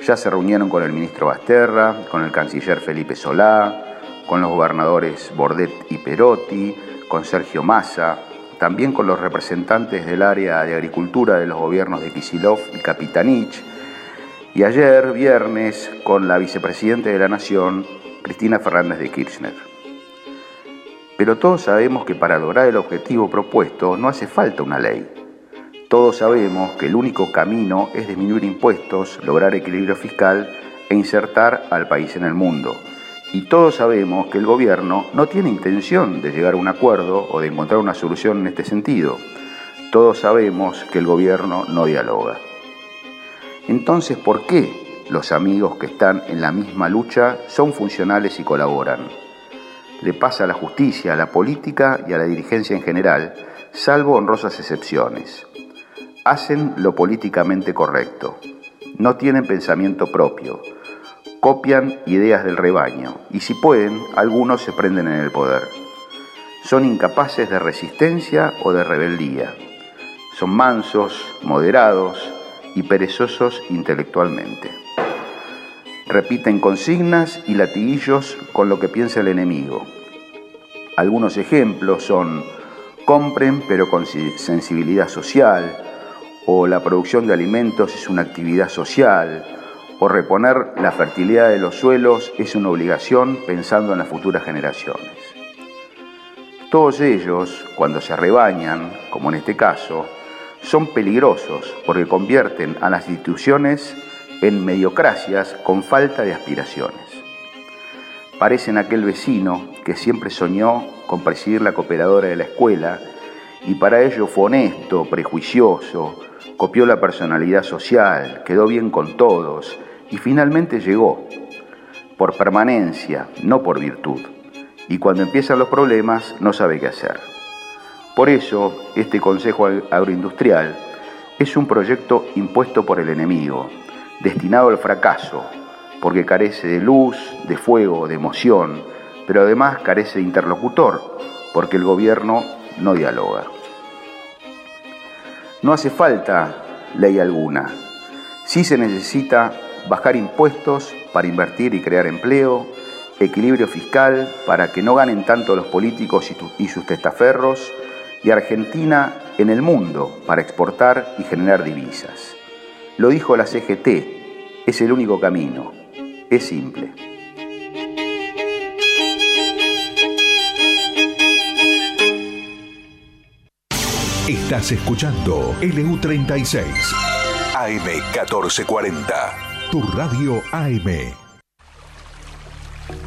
Ya se reunieron con el ministro Basterra, con el canciller Felipe Solá, con los gobernadores Bordet y Perotti, con Sergio Massa, también con los representantes del área de agricultura de los gobiernos de Kisilov y Capitanich, y ayer, viernes, con la vicepresidenta de la Nación, Cristina Fernández de Kirchner. Pero todos sabemos que para lograr el objetivo propuesto no hace falta una ley. Todos sabemos que el único camino es disminuir impuestos, lograr equilibrio fiscal e insertar al país en el mundo y todos sabemos que el gobierno no tiene intención de llegar a un acuerdo o de encontrar una solución en este sentido. Todos sabemos que el gobierno no dialoga. Entonces, ¿por qué los amigos que están en la misma lucha son funcionales y colaboran? Le pasa a la justicia, a la política y a la dirigencia en general, salvo honrosas excepciones. Hacen lo políticamente correcto. No tienen pensamiento propio copian ideas del rebaño y si pueden, algunos se prenden en el poder. Son incapaces de resistencia o de rebeldía. Son mansos, moderados y perezosos intelectualmente. Repiten consignas y latiguillos con lo que piensa el enemigo. Algunos ejemplos son compren pero con sensibilidad social, o la producción de alimentos es una actividad social, o reponer la fertilidad de los suelos es una obligación pensando en las futuras generaciones. Todos ellos, cuando se rebañan, como en este caso, son peligrosos porque convierten a las instituciones en mediocracias con falta de aspiraciones. Parecen aquel vecino que siempre soñó con presidir la cooperadora de la escuela y para ello fue honesto, prejuicioso, copió la personalidad social, quedó bien con todos y finalmente llegó, por permanencia, no por virtud. Y cuando empiezan los problemas no sabe qué hacer. Por eso, este Consejo Agroindustrial es un proyecto impuesto por el enemigo, destinado al fracaso, porque carece de luz, de fuego, de emoción, pero además carece de interlocutor, porque el gobierno no dialoga. No hace falta ley alguna, sí se necesita bajar impuestos para invertir y crear empleo, equilibrio fiscal para que no ganen tanto los políticos y sus testaferros, y Argentina en el mundo para exportar y generar divisas. Lo dijo la CGT, es el único camino, es simple. Estás escuchando LU36 AM1440, tu radio AM.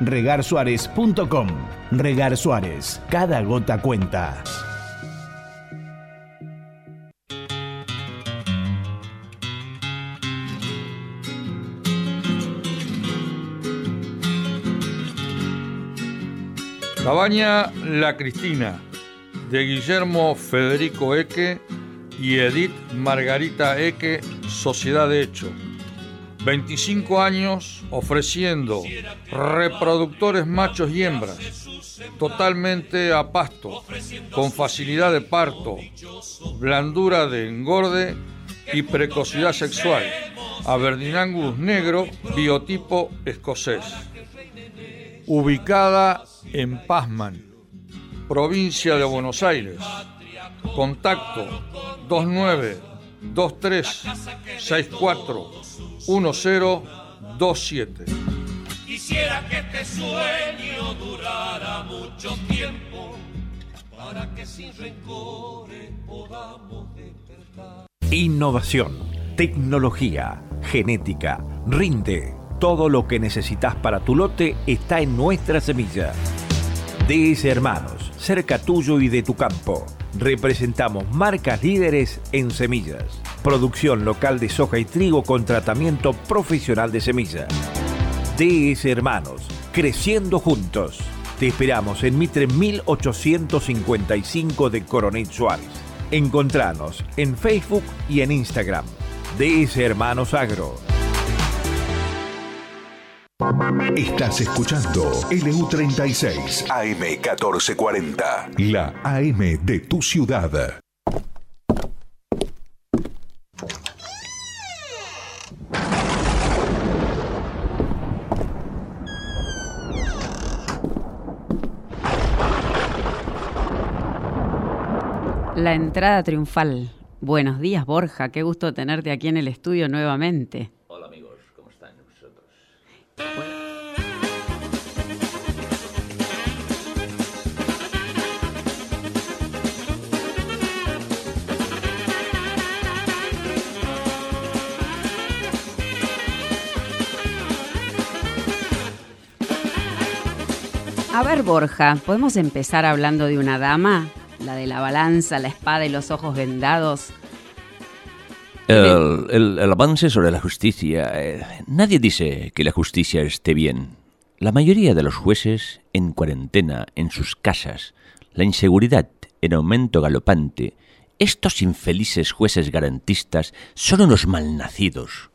regarsuárez.com. Regar Suárez, cada gota cuenta. Cabaña La Cristina, de Guillermo Federico Eque y Edith Margarita Eque, Sociedad de Hecho 25 años ofreciendo reproductores machos y hembras totalmente a pasto, con facilidad de parto, blandura de engorde y precocidad sexual. Aberdeen negro, biotipo escocés. Ubicada en Pazman, provincia de Buenos Aires. Contacto 29 23 64 1027. Quisiera que este sueño durara mucho tiempo para que sin rencores podamos despertar. Innovación, tecnología, genética, rinde. Todo lo que necesitas para tu lote está en nuestra semilla. DS Hermanos, cerca tuyo y de tu campo. Representamos marcas líderes en semillas. Producción local de soja y trigo con tratamiento profesional de semillas. DS Hermanos, creciendo juntos. Te esperamos en Mitre 1855 de Coronel Suárez. Encontranos en Facebook y en Instagram. DS Hermanos Agro. Estás escuchando LU36 AM1440, la AM de tu ciudad. La entrada triunfal. Buenos días, Borja. Qué gusto tenerte aquí en el estudio nuevamente. A ver, Borja, ¿podemos empezar hablando de una dama? La de la balanza, la espada y los ojos vendados. El, avance sobre la justicia. Eh, nadie dice que la justicia esté bien. La mayoría de los jueces en cuarentena, en sus casas, la inseguridad en aumento galopante. Estos infelices jueces garantistas son unos malnacidos.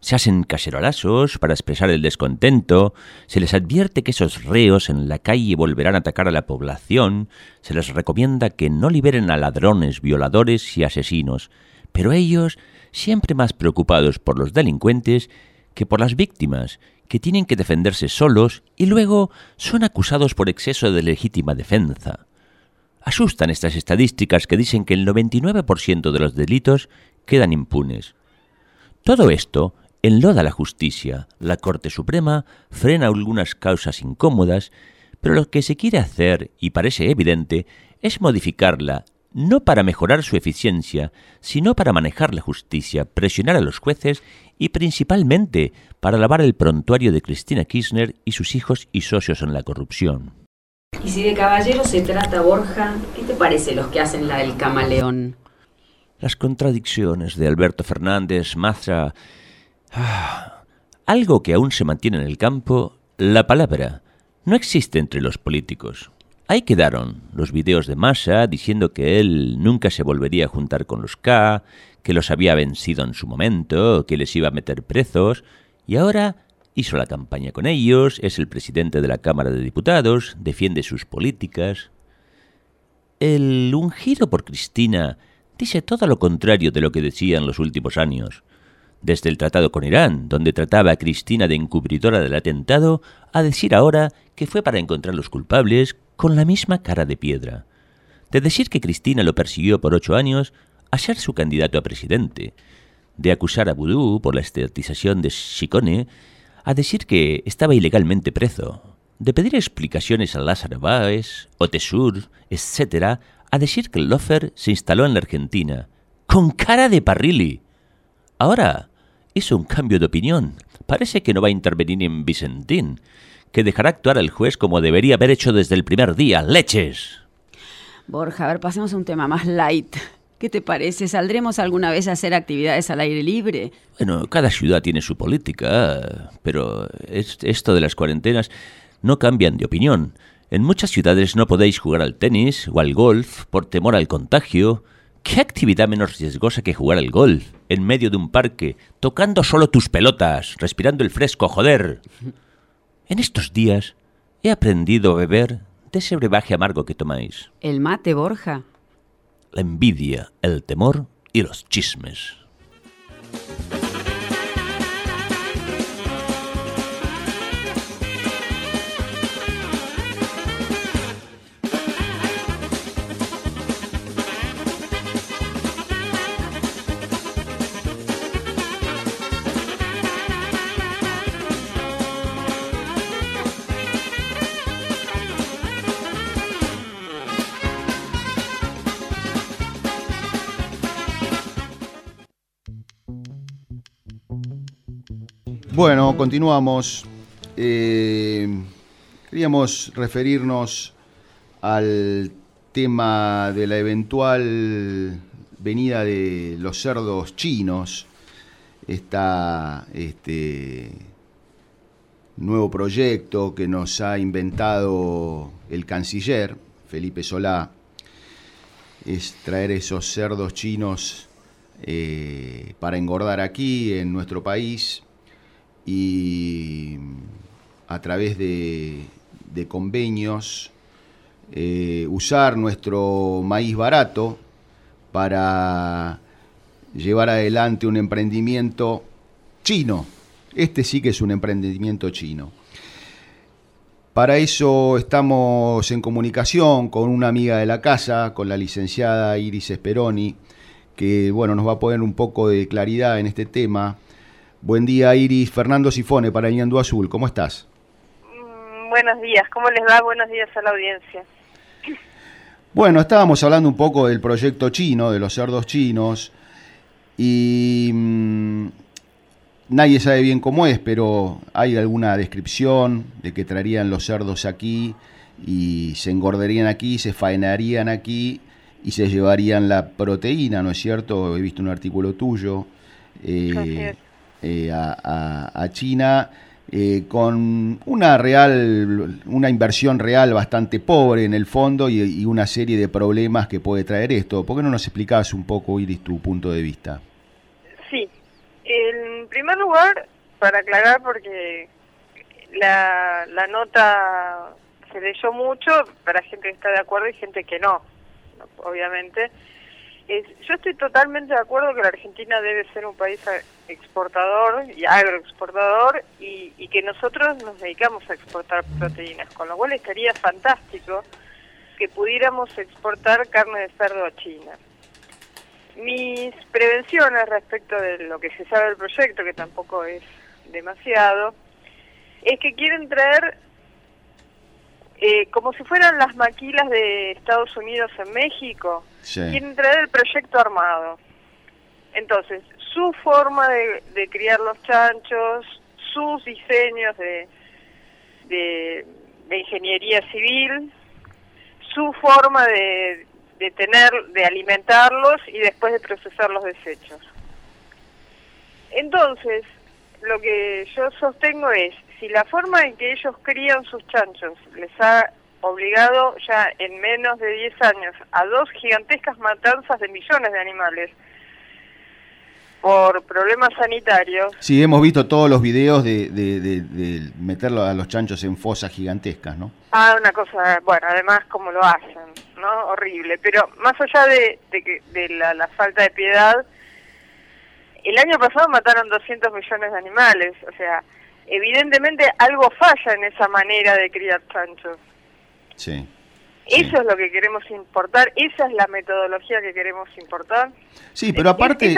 Se hacen cacerolazos para expresar el descontento, se les advierte que esos reos en la calle volverán a atacar a la población, se les recomienda que no liberen a ladrones, violadores y asesinos, pero ellos, siempre más preocupados por los delincuentes que por las víctimas, que tienen que defenderse solos y luego son acusados por exceso de legítima defensa. Asustan estas estadísticas que dicen que el 99% de los delitos quedan impunes. Todo esto enloda la justicia, la Corte Suprema frena algunas causas incómodas, pero lo que se quiere hacer, y parece evidente, es modificarla no para mejorar su eficiencia, sino para manejar la justicia, presionar a los jueces y principalmente para lavar el prontuario de Cristina Kirchner y sus hijos y socios en la corrupción. Y si de caballero se trata, Borja, ¿qué te parece los que hacen la del camaleón? Las contradicciones de Alberto Fernández, Mazra... [SIGHS] Algo que aún se mantiene en el campo, la palabra, no existe entre los políticos. Ahí quedaron los videos de Massa diciendo que él nunca se volvería a juntar con los K, que los había vencido en su momento, que les iba a meter presos, y ahora hizo la campaña con ellos, es el presidente de la Cámara de Diputados, defiende sus políticas. El ungido por Cristina dice todo lo contrario de lo que decía en los últimos años desde el tratado con Irán, donde trataba a Cristina de encubridora del atentado, a decir ahora que fue para encontrar los culpables con la misma cara de piedra. De decir que Cristina lo persiguió por ocho años a ser su candidato a presidente. De acusar a Vudú por la estatización de Chicone a decir que estaba ilegalmente preso. De pedir explicaciones a Lázaro Báez, Otesur, etc., a decir que el Lofer se instaló en la Argentina. ¡Con cara de parrilli! Ahora hizo un cambio de opinión. Parece que no va a intervenir en Vicentín, que dejará actuar al juez como debería haber hecho desde el primer día. ¡Leches! Borja, a ver, pasemos a un tema más light. ¿Qué te parece? ¿Saldremos alguna vez a hacer actividades al aire libre? Bueno, cada ciudad tiene su política, pero esto de las cuarentenas no cambian de opinión. En muchas ciudades no podéis jugar al tenis o al golf por temor al contagio. ¿Qué actividad menos riesgosa que jugar al golf en medio de un parque, tocando solo tus pelotas, respirando el fresco, joder? En estos días he aprendido a beber de ese brebaje amargo que tomáis. ¿El mate, Borja? La envidia, el temor y los chismes. Bueno, continuamos. Eh, queríamos referirnos al tema de la eventual venida de los cerdos chinos. Este nuevo proyecto que nos ha inventado el canciller, Felipe Solá, es traer esos cerdos chinos eh, para engordar aquí en nuestro país y a través de, convenios eh, usar nuestro maíz barato para llevar adelante un emprendimiento chino. Este sí que es un emprendimiento chino. Para eso estamos en comunicación con una amiga de la casa, con la licenciada Iris Esperoni, que bueno, nos va a poner un poco de claridad en este tema. Buen día, Iris. Fernando Sifone para Ñandú Azul. ¿Cómo estás? Mm, buenos días. ¿Cómo les va? Buenos días a la audiencia. Bueno, estábamos hablando un poco del proyecto chino, de los cerdos chinos, y mm, nadie sabe bien cómo es, pero hay alguna descripción de que traerían los cerdos aquí y se engordarían aquí, se faenarían aquí y se llevarían la proteína, ¿no es cierto? He visto un artículo tuyo. Eh, eh, a, China eh, con una real, una inversión real bastante pobre en el fondo y, una serie de problemas que puede traer esto. ¿Por qué no nos explicabas un poco, Iris, tu punto de vista? Sí, en primer lugar, para aclarar, porque la, la nota se leyó mucho para gente que está de acuerdo y gente que no, obviamente yo estoy totalmente de acuerdo que la Argentina debe ser un país exportador y agroexportador y, y que nosotros nos dedicamos a exportar proteínas, con lo cual estaría fantástico que pudiéramos exportar carne de cerdo a China. Mis prevenciones respecto de lo que se sabe del proyecto, que tampoco es demasiado, es que quieren traer eh, como si fueran las maquilas de Estados Unidos en México, quieren traer el proyecto armado. Entonces, su forma de, criar los chanchos, sus diseños de, de, ingeniería civil, su forma de, de tener, de alimentarlos y después de procesar los desechos. Entonces, lo que yo sostengo es, si la forma en que ellos crían sus chanchos les ha obligado ya en menos de 10 años a dos gigantescas matanzas de millones de animales, por problemas sanitarios. Sí, hemos visto todos los videos de, de, meterlo a los chanchos en fosas gigantescas, ¿no? Ah, una cosa, bueno, además como lo hacen, ¿no? Horrible. Pero más allá de, de la, falta de piedad, el año pasado mataron 200 millones de animales, o sea, evidentemente algo falla en esa manera de criar chanchos. Sí. Eso es lo que queremos importar, esa es la metodología que queremos importar. Sí, pero aparte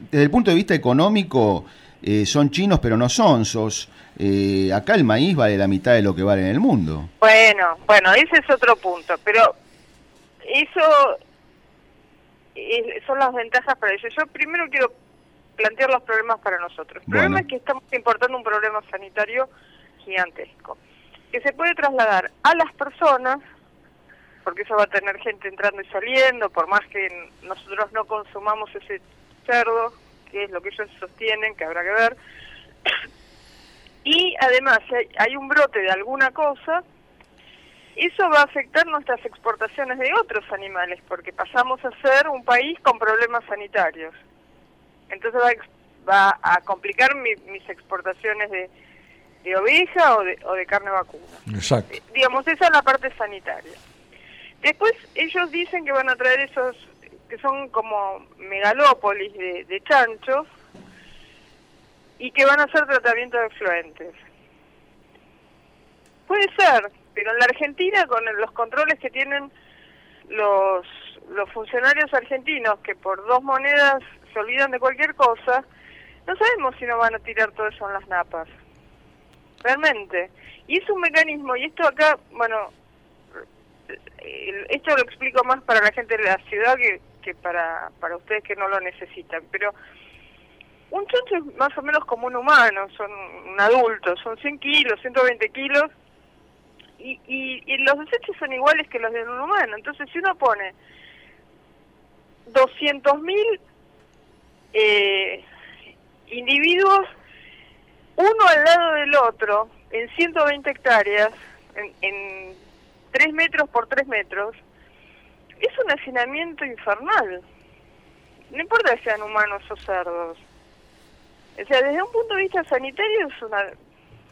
desde el punto de vista económico, eh, son chinos pero no son sos. Eh, acá el maíz vale la mitad de lo que vale en el mundo. Bueno, bueno, ese es otro punto, pero eso son las ventajas para ellos. Yo primero quiero plantear los problemas para nosotros. El problema es que estamos importando un problema sanitario gigantesco, que se puede trasladar a las personas, porque eso va a tener gente entrando y saliendo, por más que nosotros no consumamos ese cerdo, que es lo que ellos sostienen, que habrá que ver. [COUGHS] Y además, si hay, un brote de alguna cosa, eso va a afectar nuestras exportaciones de otros animales, porque pasamos a ser un país con problemas sanitarios. Entonces va, a complicar mis exportaciones de, de oveja o de, o de carne vacuna. Exacto. Eh, digamos, esa es la parte sanitaria. Después ellos dicen que van a traer esos que son como megalópolis de, chanchos y que van a hacer tratamiento de efluentes. Puede ser, pero en la Argentina con los controles que tienen los, los funcionarios argentinos que por dos monedas se olvidan de cualquier cosa, no sabemos si no van a tirar todo eso en las napas. Realmente. Y es un mecanismo, y esto acá, bueno, eh, esto lo explico más para la gente de la ciudad que, para, para ustedes que no lo necesitan, pero un chancho es más o menos como un humano, son un adulto, son 100 kilos, 120 kilos, y, y, los desechos son iguales que los de un humano. Entonces, si uno pone 200.000 eh, individuos, uno al lado del otro, en 120 hectáreas, en, en 3 metros por 3 metros, es un hacinamiento infernal. No importa que sean humanos o cerdos. O sea, desde un punto de vista sanitario es una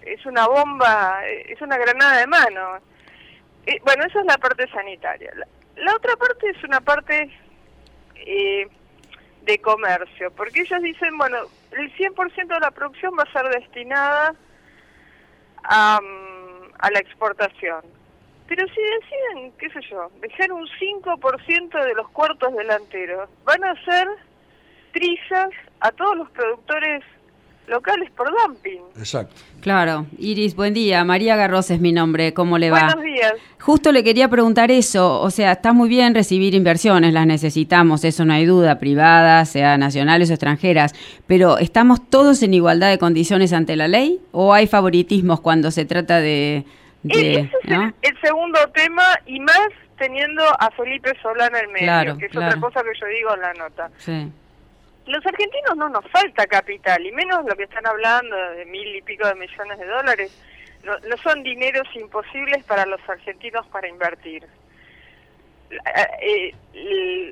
es una bomba, es una granada de mano. Eh, bueno, esa es la parte sanitaria. La, otra parte es una parte eh, de comercio, porque ellos dicen, bueno, el 100% de la producción va a ser destinada a, a la exportación. Pero si deciden, qué sé yo, dejar un 5% de los cuartos delanteros, van a hacer trizas a todos los productores locales por dumping. Exacto. Claro. Iris, buen día. María Garros es mi nombre. ¿Cómo le va? Buenos días. Justo le quería preguntar eso. O sea, está muy bien recibir inversiones, las necesitamos, eso no hay duda, privadas, sea nacionales o extranjeras. Pero ¿estamos todos en igualdad de condiciones ante la ley? ¿O hay favoritismos cuando se trata de ese es el, segundo tema y más teniendo a Felipe Solana en medio, que es otra cosa que yo digo en la nota. Los argentinos no nos falta capital, y menos lo que están hablando de mil y pico de millones de dólares. No, son dineros imposibles para los argentinos para invertir. Eh,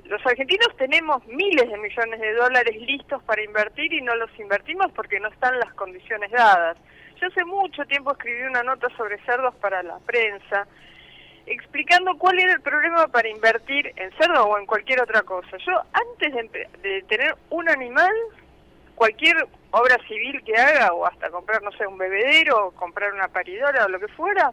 los argentinos tenemos miles de millones de dólares listos para invertir y no los invertimos porque no están las condiciones dadas. Yo hace mucho tiempo escribí una nota sobre cerdos para la prensa, explicando cuál era el problema para invertir en cerdo o en cualquier otra cosa. Yo antes de, tener un animal, cualquier obra civil que haga, o hasta comprar, no sé, un bebedero, o comprar una paridora o lo que fuera,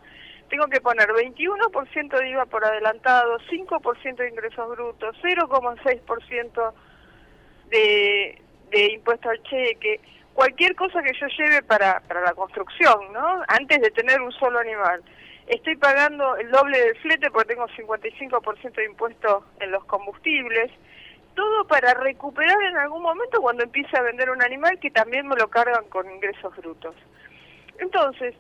tengo que poner 21% de IVA por adelantado, 5% de ingresos brutos, 0,6% de, de impuesto al cheque, cualquier cosa que yo lleve para, para la construcción, ¿no? Antes de tener un solo animal. Estoy pagando el doble del flete porque tengo 55% de impuesto en los combustibles, todo para recuperar en algún momento cuando empiece a vender un animal que también me lo cargan con ingresos brutos. Entonces,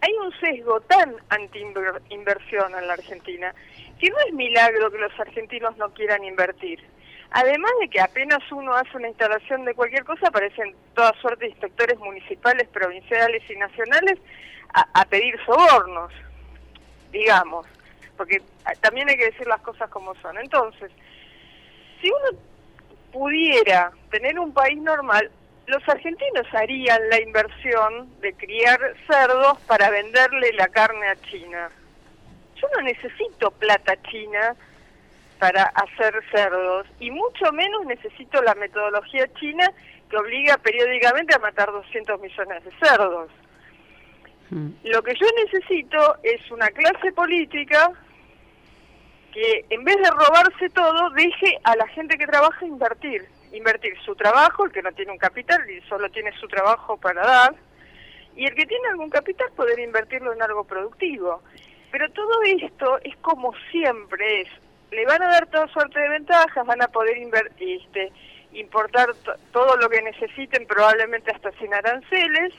hay un sesgo tan anti-inversión en la Argentina que no es milagro que los argentinos no quieran invertir. Además de que apenas uno hace una instalación de cualquier cosa, aparecen toda suerte de inspectores municipales, provinciales y nacionales a, pedir sobornos, digamos, porque también hay que decir las cosas como son. Entonces, si uno pudiera tener un país normal, los argentinos harían la inversión de criar cerdos para venderle la carne a China. Yo no necesito plata china para hacer cerdos y mucho menos necesito la metodología china que obliga periódicamente a matar 200 millones de cerdos. Lo que yo necesito es una clase política que en vez de robarse todo, deje a la gente que trabaja invertir. Invertir su trabajo, el que no tiene un capital y solo tiene su trabajo para dar, y el que tiene algún capital poder invertirlo en algo productivo. Pero todo esto es como siempre es, le van a dar toda suerte de ventajas, van a poder invertir, este, importar todo lo que necesiten, probablemente hasta sin aranceles,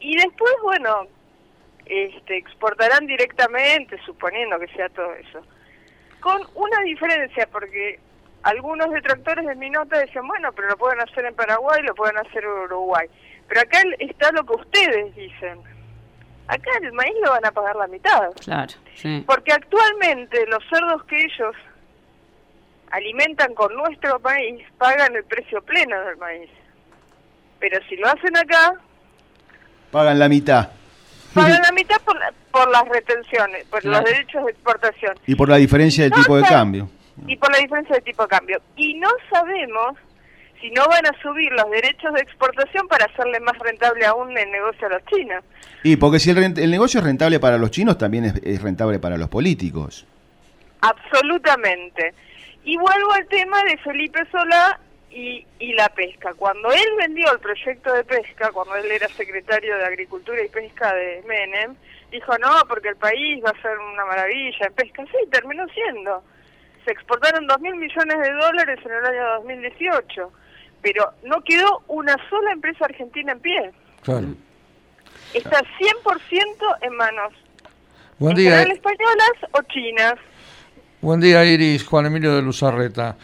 y después, bueno, este, exportarán directamente, suponiendo que sea todo eso. Con una diferencia, porque algunos detractores de mi nota decían, bueno, pero lo pueden hacer en Paraguay, lo pueden hacer en Uruguay. Pero acá está lo que ustedes dicen. Acá el maíz lo van a pagar la mitad. Claro, sí. Porque actualmente los cerdos que ellos alimentan con nuestro maíz pagan el precio pleno del maíz. Pero si lo hacen acá... Pagan la mitad. Pagan la mitad por, por las retenciones, por los derechos de exportación. Y por la diferencia de tipo de cambio. Y por la diferencia de tipo de cambio. Y no sabemos si no van a subir los derechos de exportación para hacerle más rentable aún el negocio a los chinos. Y porque si el, el negocio es rentable para los chinos, también es, es, rentable para los políticos. Absolutamente. Y vuelvo al tema de Felipe Solá y, y la pesca. Cuando él vendió el proyecto de pesca, cuando él era secretario de Agricultura y Pesca de Menem, dijo, no, porque el país va a ser una maravilla en pesca. Sí, terminó siendo. Se exportaron dos mil millones de dólares en el año 2018, pero no quedó una sola empresa argentina en pie. Claro. Está 100% en manos Buen día. españolas o chinas. Buen día, Iris. Juan Emilio de Luzarreta.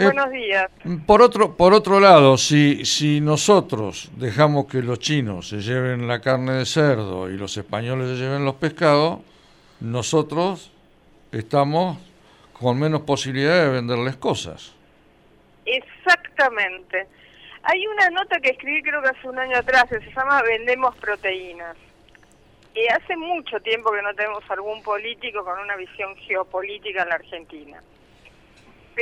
Eh, Buenos días. Por otro, por otro lado, si, si nosotros dejamos que los chinos se lleven la carne de cerdo y los españoles se lleven los pescados, nosotros estamos con menos posibilidad de venderles cosas. Exactamente. Hay una nota que escribí creo que hace un año atrás que se llama Vendemos proteínas. Y hace mucho tiempo que no tenemos algún político con una visión geopolítica en la Argentina.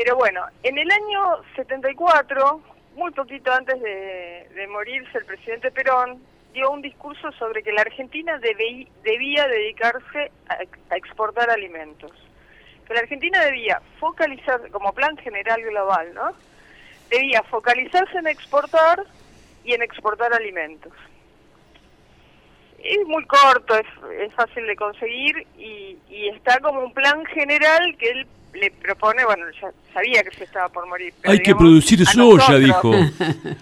Pero bueno, en el año 74, muy poquito antes de, morirse el presidente Perón, dio un discurso sobre que la Argentina debía dedicarse a, exportar alimentos. Que la Argentina debía focalizar, como plan general global, ¿no? Debía focalizarse en exportar y en exportar alimentos. Es muy corto, es, fácil de conseguir y, y está como un plan general que él le propone, bueno, ya sabía que se estaba por morir. hay que producir soya, dijo.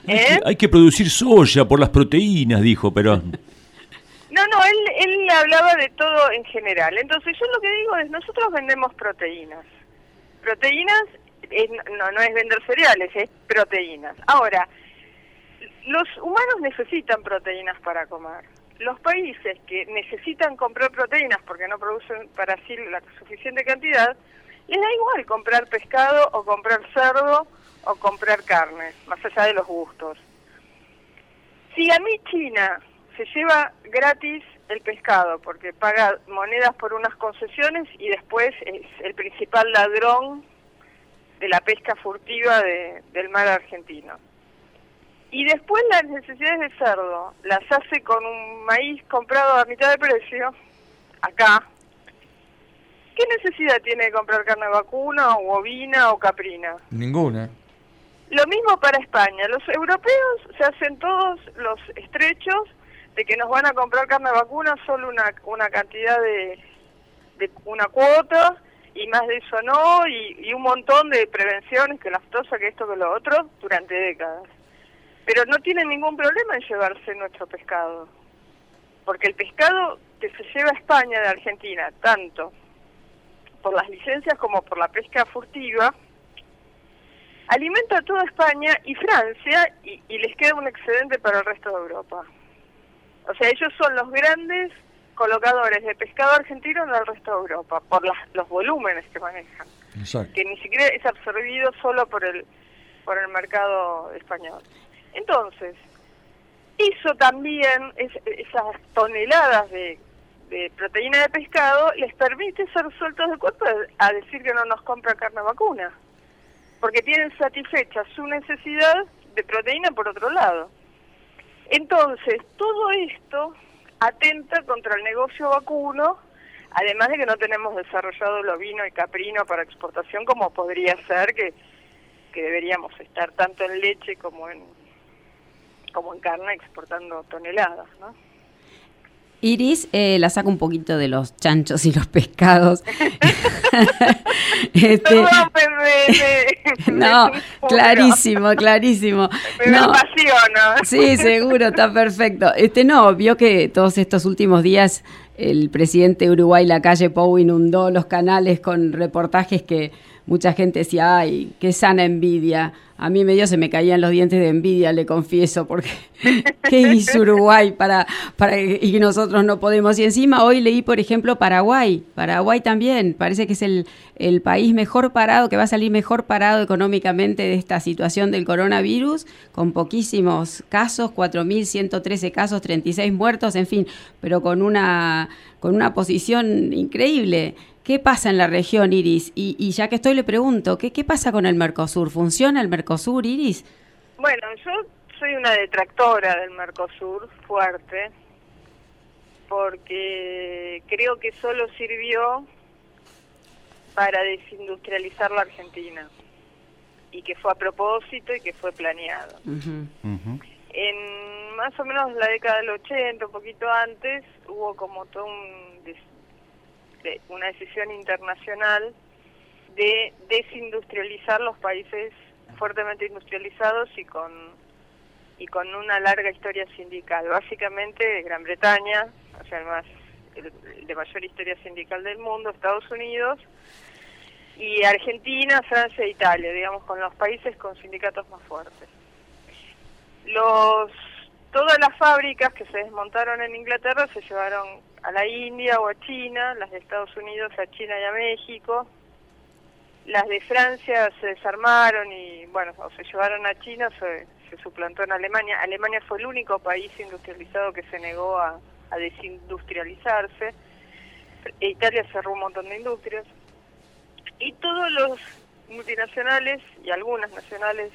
¿Eh? Hay que producir soya por las proteínas, dijo Perón. No, no, él, él hablaba de todo en general. Entonces yo lo que digo es, nosotros vendemos proteínas. Proteínas no, no es vender cereales, es proteínas. Ahora, los humanos necesitan proteínas para comer. Los países que necesitan comprar proteínas porque no producen para sí la suficiente cantidad, les da igual comprar pescado o comprar cerdo o comprar carne, más allá de los gustos. Si a mí China se lleva gratis el pescado porque paga monedas por unas concesiones y después es el principal ladrón de la pesca furtiva del mar argentino. Y después las necesidades de cerdo las hace con un maíz comprado a mitad de precio, acá, ¿Qué necesidad tiene de comprar carne vacuna o ovina o caprina? Ninguna. Lo mismo para España. Los europeos se hacen todos los estrechos de que nos van a comprar carne vacuna solo una, una cantidad de, de una cuota y más de eso no, y, un montón de prevenciones, que laftosa, que esto, que lo otro, durante décadas. Pero no tienen ningún problema en llevarse nuestro pescado, porque el pescado que se lleva a España de Argentina, tanto por las licencias como por la pesca furtiva, alimenta a toda España y Francia y, y les queda un excedente para el resto de Europa. O sea, ellos son los grandes colocadores de pescado argentino en el resto de Europa, por los volúmenes que manejan, que ni siquiera es absorbido solo por el, por el mercado español. Entonces, eso también, esas toneladas de, de proteína de pescado, les permite ser sueltos de cuerpo a decir que no nos compra carne vacuna, porque tienen satisfecha su necesidad de proteína por otro lado. Entonces, todo esto atenta contra el negocio vacuno, además de que no tenemos desarrollado el ovino y caprino para exportación como podría ser que, que deberíamos estar tanto en leche como en como en carne exportando toneladas, ¿no? Iris eh, la saca un poquito de los chanchos y los pescados. [LAUGHS] este, no, clarísimo, clarísimo. [LAUGHS] Me no, Sí, seguro, está perfecto. Este no, vio que todos estos últimos días el presidente de Uruguay, la calle Pou, inundó los canales con reportajes que mucha gente decía, ay, qué sana envidia. A mí medio se me caían los dientes de envidia, le confieso, porque [LAUGHS] ¿qué hizo Uruguay para, para y nosotros no podemos? Y encima hoy leí, por ejemplo, Paraguay. Paraguay también, parece que es el, el país mejor parado, que va a salir mejor parado económicamente de esta situación del coronavirus, con poquísimos casos, 4.113 casos, 36 muertos, en fin, pero con una, con una posición increíble. ¿Qué pasa en la región, Iris? Y, ya que estoy, le pregunto, ¿qué, ¿qué pasa con el Mercosur? ¿Funciona el Mercosur, Iris? Bueno, yo soy una detractora del Mercosur fuerte, porque creo que solo sirvió para desindustrializar la Argentina y que fue a propósito y que fue planeado. En más o menos la década del 80, un poquito antes, hubo como todo un una decisión internacional de desindustrializar los países fuertemente industrializados y con y con una larga historia sindical. Básicamente Gran Bretaña, o sea, el más el de mayor historia sindical del mundo, Estados Unidos y Argentina, Francia e Italia, digamos, con los países con sindicatos más fuertes. Los todas las fábricas que se desmontaron en Inglaterra se llevaron a la India o a China, las de Estados Unidos a China y a México. Las de Francia se desarmaron y, bueno, o se llevaron a China, se, se suplantó en Alemania. Alemania fue el único país industrializado que se negó a, a desindustrializarse. E Italia cerró un montón de industrias. Y todos los multinacionales y algunas nacionales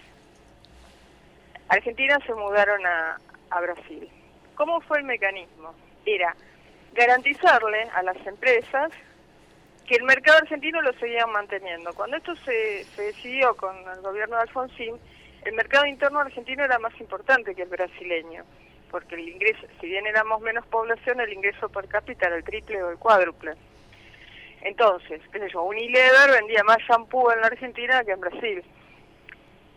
argentinas se mudaron a, a Brasil. ¿Cómo fue el mecanismo? Era garantizarle a las empresas que el mercado argentino lo seguían manteniendo. Cuando esto se, decidió con el gobierno de Alfonsín, el mercado interno argentino era más importante que el brasileño, porque el ingreso, si bien éramos menos población, el ingreso per cápita era el triple o el cuádruple. Entonces, qué sé yo, Unilever vendía más shampoo en la Argentina que en Brasil.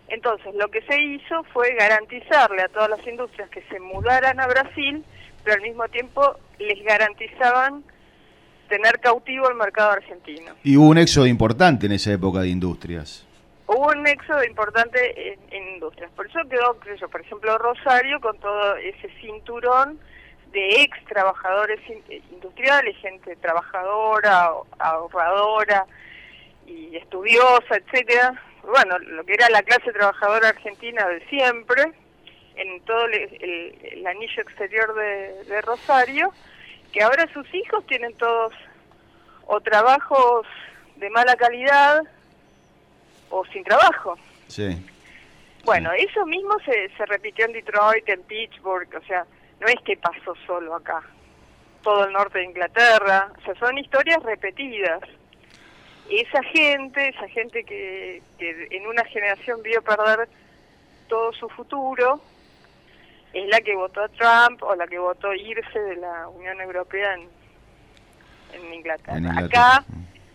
Entonces, lo que se hizo fue garantizarle a todas las industrias que se mudaran a Brasil, pero al mismo tiempo les garantizaban tener cautivo el mercado argentino. Y hubo un éxodo importante en esa época de industrias. Hubo un éxodo importante en, industrias. Por eso quedó, yo, por ejemplo, Rosario con todo ese cinturón de ex trabajadores industriales, gente trabajadora, ahorradora y estudiosa, etcétera, bueno, lo que era la clase trabajadora argentina de siempre, en todo el, anillo exterior de, Rosario, que ahora sus hijos tienen todos o trabajos de mala calidad o sin trabajo. Sí. Bueno, eso mismo se, se repitió en Detroit, en Pittsburgh, o sea, no es que pasó solo acá, todo el norte de Inglaterra, o sea, son historias repetidas esa gente, esa gente que, en una generación vio perder todo su futuro, es la que votó a Trump o la que votó irse de la Unión Europea en, Inglaterra. Acá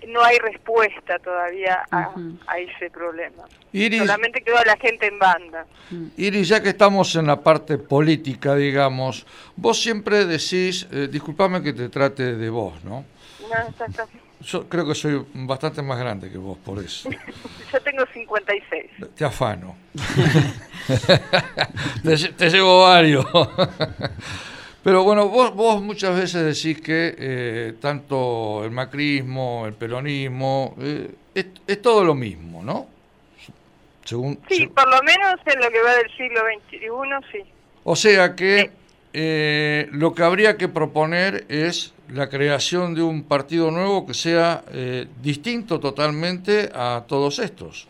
no hay respuesta todavía a, ese problema. Solamente quedó la gente en banda. Mm. Iris, ya que estamos en la parte política, digamos, vos siempre decís, eh, disculpame que te trate de vos, ¿no? No, está, está. Yo creo que soy bastante más grande que vos, por eso. [LAUGHS] Yo tengo 56. Te afano. [LAUGHS] te, llevo varios. [LAUGHS] Pero bueno, vos, vos muchas veces decís que eh, tanto el macrismo, el peronismo, eh, es, todo lo mismo, ¿no? Según, sí, por lo menos en lo que va del siglo XXI, sí. O sea que eh, lo que habría que proponer es la creación de un partido nuevo que sea eh, distinto totalmente a todos estos.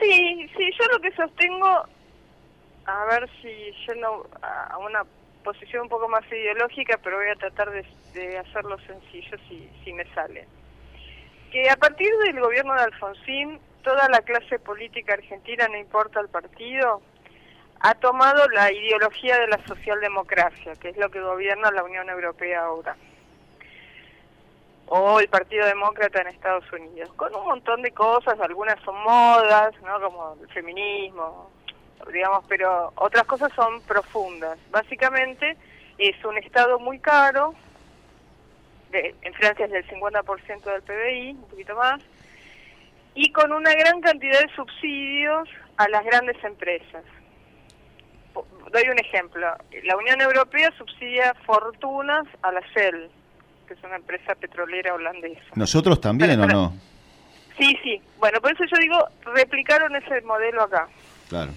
Sí, sí, yo lo que sostengo, a ver si yendo a una posición un poco más ideológica, pero voy a tratar de, hacerlo sencillo si, si me sale. Que a partir del gobierno de Alfonsín, toda la clase política argentina, no importa el partido, ha tomado la ideología de la socialdemocracia, que es lo que gobierna la Unión Europea ahora, o el Partido Demócrata en Estados Unidos, con un montón de cosas, algunas son modas, ¿no? como el feminismo, digamos, pero otras cosas son profundas. Básicamente es un Estado muy caro, de, en Francia es del 50% del PBI, un poquito más, y con una gran cantidad de subsidios a las grandes empresas doy un ejemplo. La Unión Europea subsidia fortunas a la Shell, que es una empresa petrolera holandesa. ¿Nosotros también o no? Sí, sí. Bueno, por eso yo digo, replicaron ese modelo acá. Claro.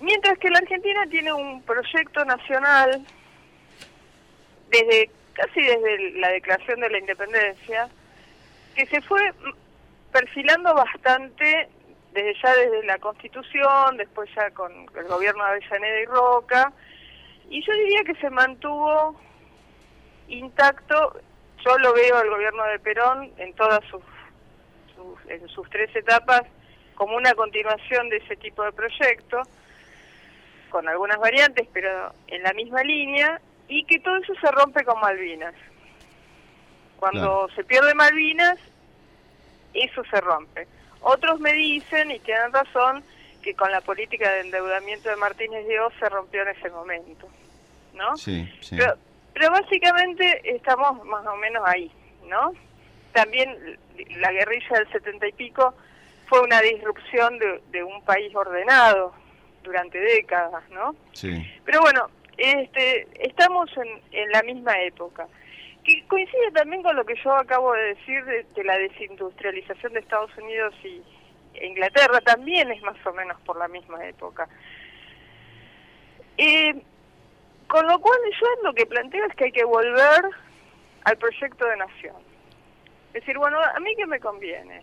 Mientras que la Argentina tiene un proyecto nacional, desde casi desde la declaración de la independencia, que se fue perfilando bastante desde ya desde la Constitución, después ya con el gobierno de Avellaneda y Roca, y yo diría que se mantuvo intacto, yo lo veo al gobierno de Perón en todas sus, en sus tres etapas como una continuación de ese tipo de proyecto, con algunas variantes, pero en la misma línea, y que todo eso se rompe con Malvinas. Cuando se pierde Malvinas, eso se rompe. Otros me dicen, y tienen razón, que con la política de endeudamiento de Martínez Dios se rompió en ese momento, ¿no? Sí, sí. Pero, básicamente estamos más o menos ahí, ¿no? También la guerrilla del setenta y pico fue una disrupción de, de un país ordenado durante décadas, ¿no? Sí. Pero bueno, este, estamos en, en la misma época que coincide también con lo que yo acabo de decir de, la desindustrialización de Estados Unidos y Inglaterra, también es más o menos por la misma época. Eh, con lo cual yo lo que planteo es que hay que volver al proyecto de nación. Es decir, bueno, a mí qué me conviene?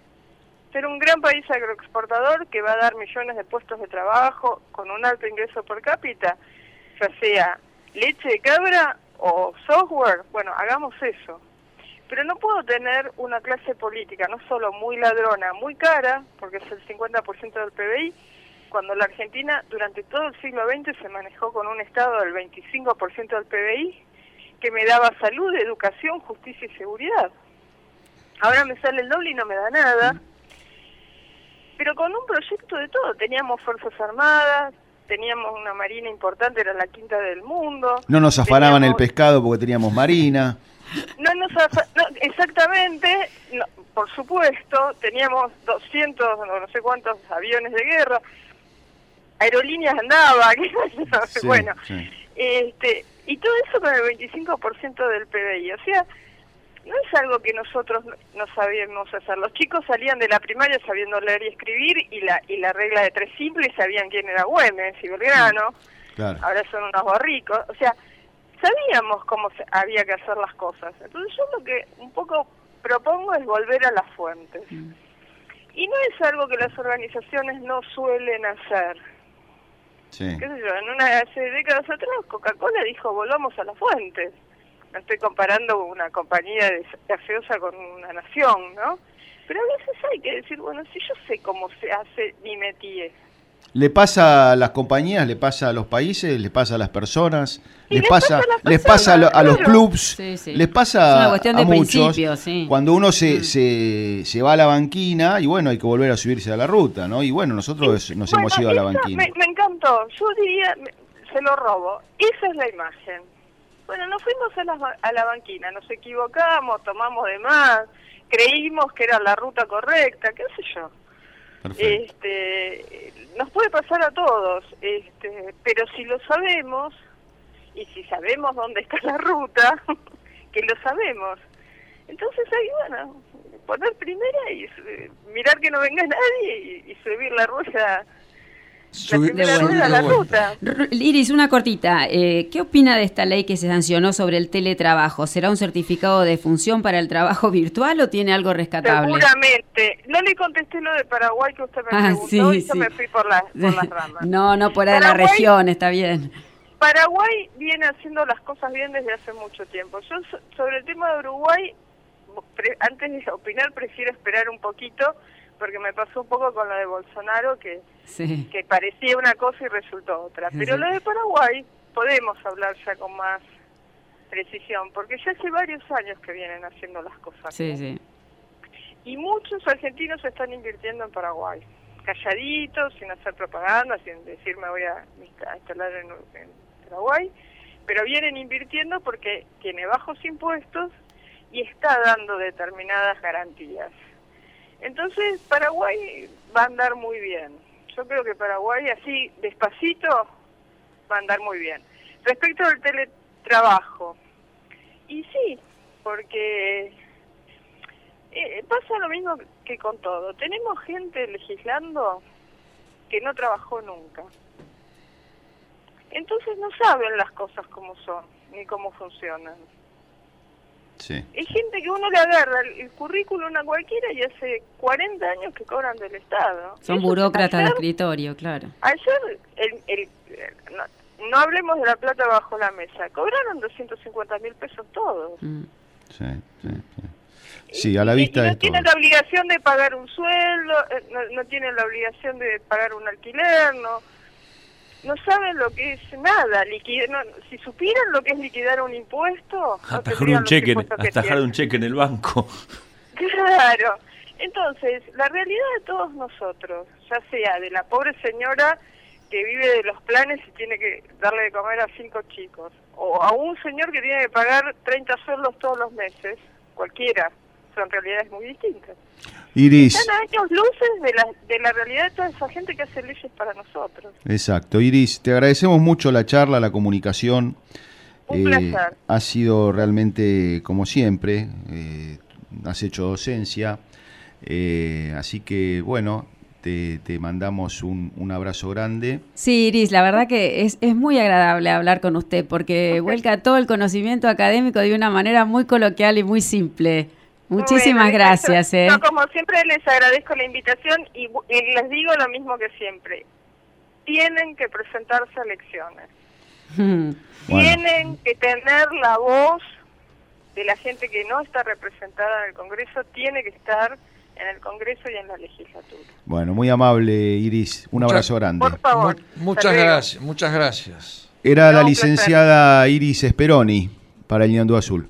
Ser un gran país agroexportador que va a dar millones de puestos de trabajo con un alto ingreso per cápita, ya sea leche de cabra o software, bueno, hagamos eso. Pero no puedo tener una clase política no solo muy ladrona, muy cara, porque es el 50% del PBI, cuando la Argentina durante todo el siglo XX se manejó con un Estado del 25% del PBI, que me daba salud, educación, justicia y seguridad. Ahora me sale el doble y no me da nada. Pero con un proyecto de todo, teníamos Fuerzas Armadas, teníamos una marina importante, era la quinta del mundo. No nos afanaban el pescado porque teníamos marina. No nos exactamente, por supuesto, teníamos 200, no, sé cuántos aviones de guerra, aerolíneas andaba, [LAUGHS] bueno, este y todo eso con el 25% del PBI, o sea, no es algo que nosotros no sabíamos hacer. Los chicos salían de la primaria sabiendo leer y escribir y la y la regla de tres simples sabían quién era Güemes y Belgrano. Ahora son unos borricos. O sea, sabíamos cómo se, había que hacer las cosas. Entonces yo lo que un poco propongo es volver a las fuentes. Mm. Y no es algo que las organizaciones no suelen hacer. Sí. ¿Qué sé yo? En una hace décadas atrás Coca-Cola dijo volvamos a las fuentes no estoy comparando una compañía de gaseosa con una nación, ¿no? Pero a veces hay que decir, bueno, si yo sé cómo se hace mi métier, Le pasa a las compañías, le pasa a los países, le pasa a las personas, les, pasa, les pasa a, los clubs, les pasa a muchos. Cuando uno se, mm. se, se, va a la banquina y bueno, hay que volver a subirse a la ruta, ¿no? Y bueno, nosotros nos hemos ido a la banquina. Me, me encantó, yo diría, se lo robo, esa es la imagen. Bueno, nos fuimos a la, a la banquina, nos equivocamos, tomamos de más, creímos que era la ruta correcta, qué sé yo. Este, nos puede pasar a todos, este, pero si lo sabemos y si sabemos dónde está la ruta, [LAUGHS] que lo sabemos, entonces ahí, bueno, poner primera y mirar que no venga nadie y, y subir la rueda Iris, una cortita. Eh, ¿Qué opina de esta ley que se sancionó sobre el teletrabajo? ¿Será un certificado de función para el trabajo [LAUGHS] virtual o tiene algo rescatable? Seguramente. No le contesté lo de Paraguay que usted me ah, preguntó y yo me fui [LAUGHS] por, las ramas. No, no, por de la región, está bien. Paraguay viene haciendo las cosas bien desde hace mucho tiempo. Yo sobre el tema de Uruguay, antes de opinar prefiero esperar un poquito porque me pasó un poco con lo de Bolsonaro, que, que parecía una cosa y resultó otra. Pero lo de Paraguay podemos hablar ya con más precisión, porque ya hace varios años que vienen haciendo las cosas. Y muchos argentinos están invirtiendo en Paraguay, calladitos, sin hacer propaganda, sin decir me voy a instalar en, en Paraguay, pero vienen invirtiendo porque tiene bajos impuestos y está dando determinadas garantías. Entonces Paraguay va a andar muy bien. Yo creo que Paraguay así despacito va a andar muy bien. Respecto al teletrabajo, y sí, porque eh, pasa lo mismo que con todo. Tenemos gente legislando que no trabajó nunca. Entonces no saben las cosas como son, ni cómo funcionan. Sí. Hay gente que uno le agarra el, currículum a cualquiera y hace 40 años que cobran del Estado. Son burócratas de escritorio, claro. Ayer, el, no, hablemos de la plata bajo la mesa, cobraron 250 mil pesos todos. Mm. Sí, sí, sí. a la vista no tienen la obligación de pagar un sueldo, eh, no, no tienen la obligación de pagar un alquiler, no no saben lo que es nada. si supieran lo que es liquidar un impuesto, atajar un cheque, atajar un cheque en el banco. [LAUGHS] Claro. Entonces, la realidad de todos nosotros, ya sea de la pobre señora que vive de los planes y tiene que darle de comer a cinco chicos, o a un señor que tiene que pagar 30 sueldos todos los meses, cualquiera, son realidades muy distintas. Iris. Están años luces de la, de la realidad de toda esa gente que hace leyes para nosotros. Exacto. Iris, te agradecemos mucho la charla, la comunicación. Un placer. Eh, ha sido realmente, como siempre, eh, has hecho docencia. Eh, así que, bueno, te, te, mandamos un, un, abrazo grande. Sí, Iris, la verdad que es, es muy agradable hablar con usted porque [LAUGHS] vuelca todo el conocimiento académico de una manera muy coloquial y muy simple. Muchísimas gracias. Eh. como siempre les agradezco la invitación y, les digo lo mismo que siempre. Tienen que presentarse a elecciones. [LAUGHS] Tienen que tener la voz de la gente que no está representada en el Congreso, tiene que estar en el Congreso y en la legislatura. Bueno, muy amable Iris, un abrazo grande. Por favor. muchas gracias, muchas gracias. Era la licenciada Iris Speroni para el Ñandú Azul.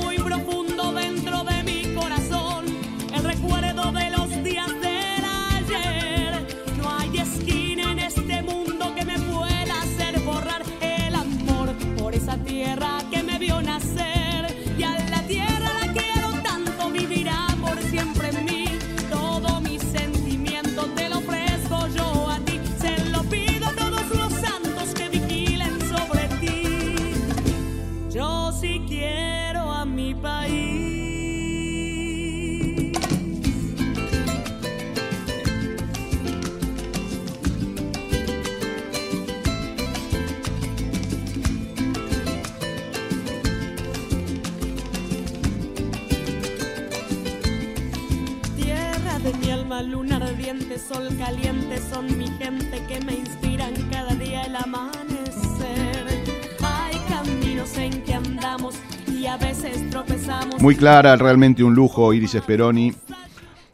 alma, luna ardiente, sol caliente, son mi gente que me inspiran cada día el amanecer. Hay caminos en que andamos y a veces tropezamos. Muy clara, realmente un lujo, Iris Speroni.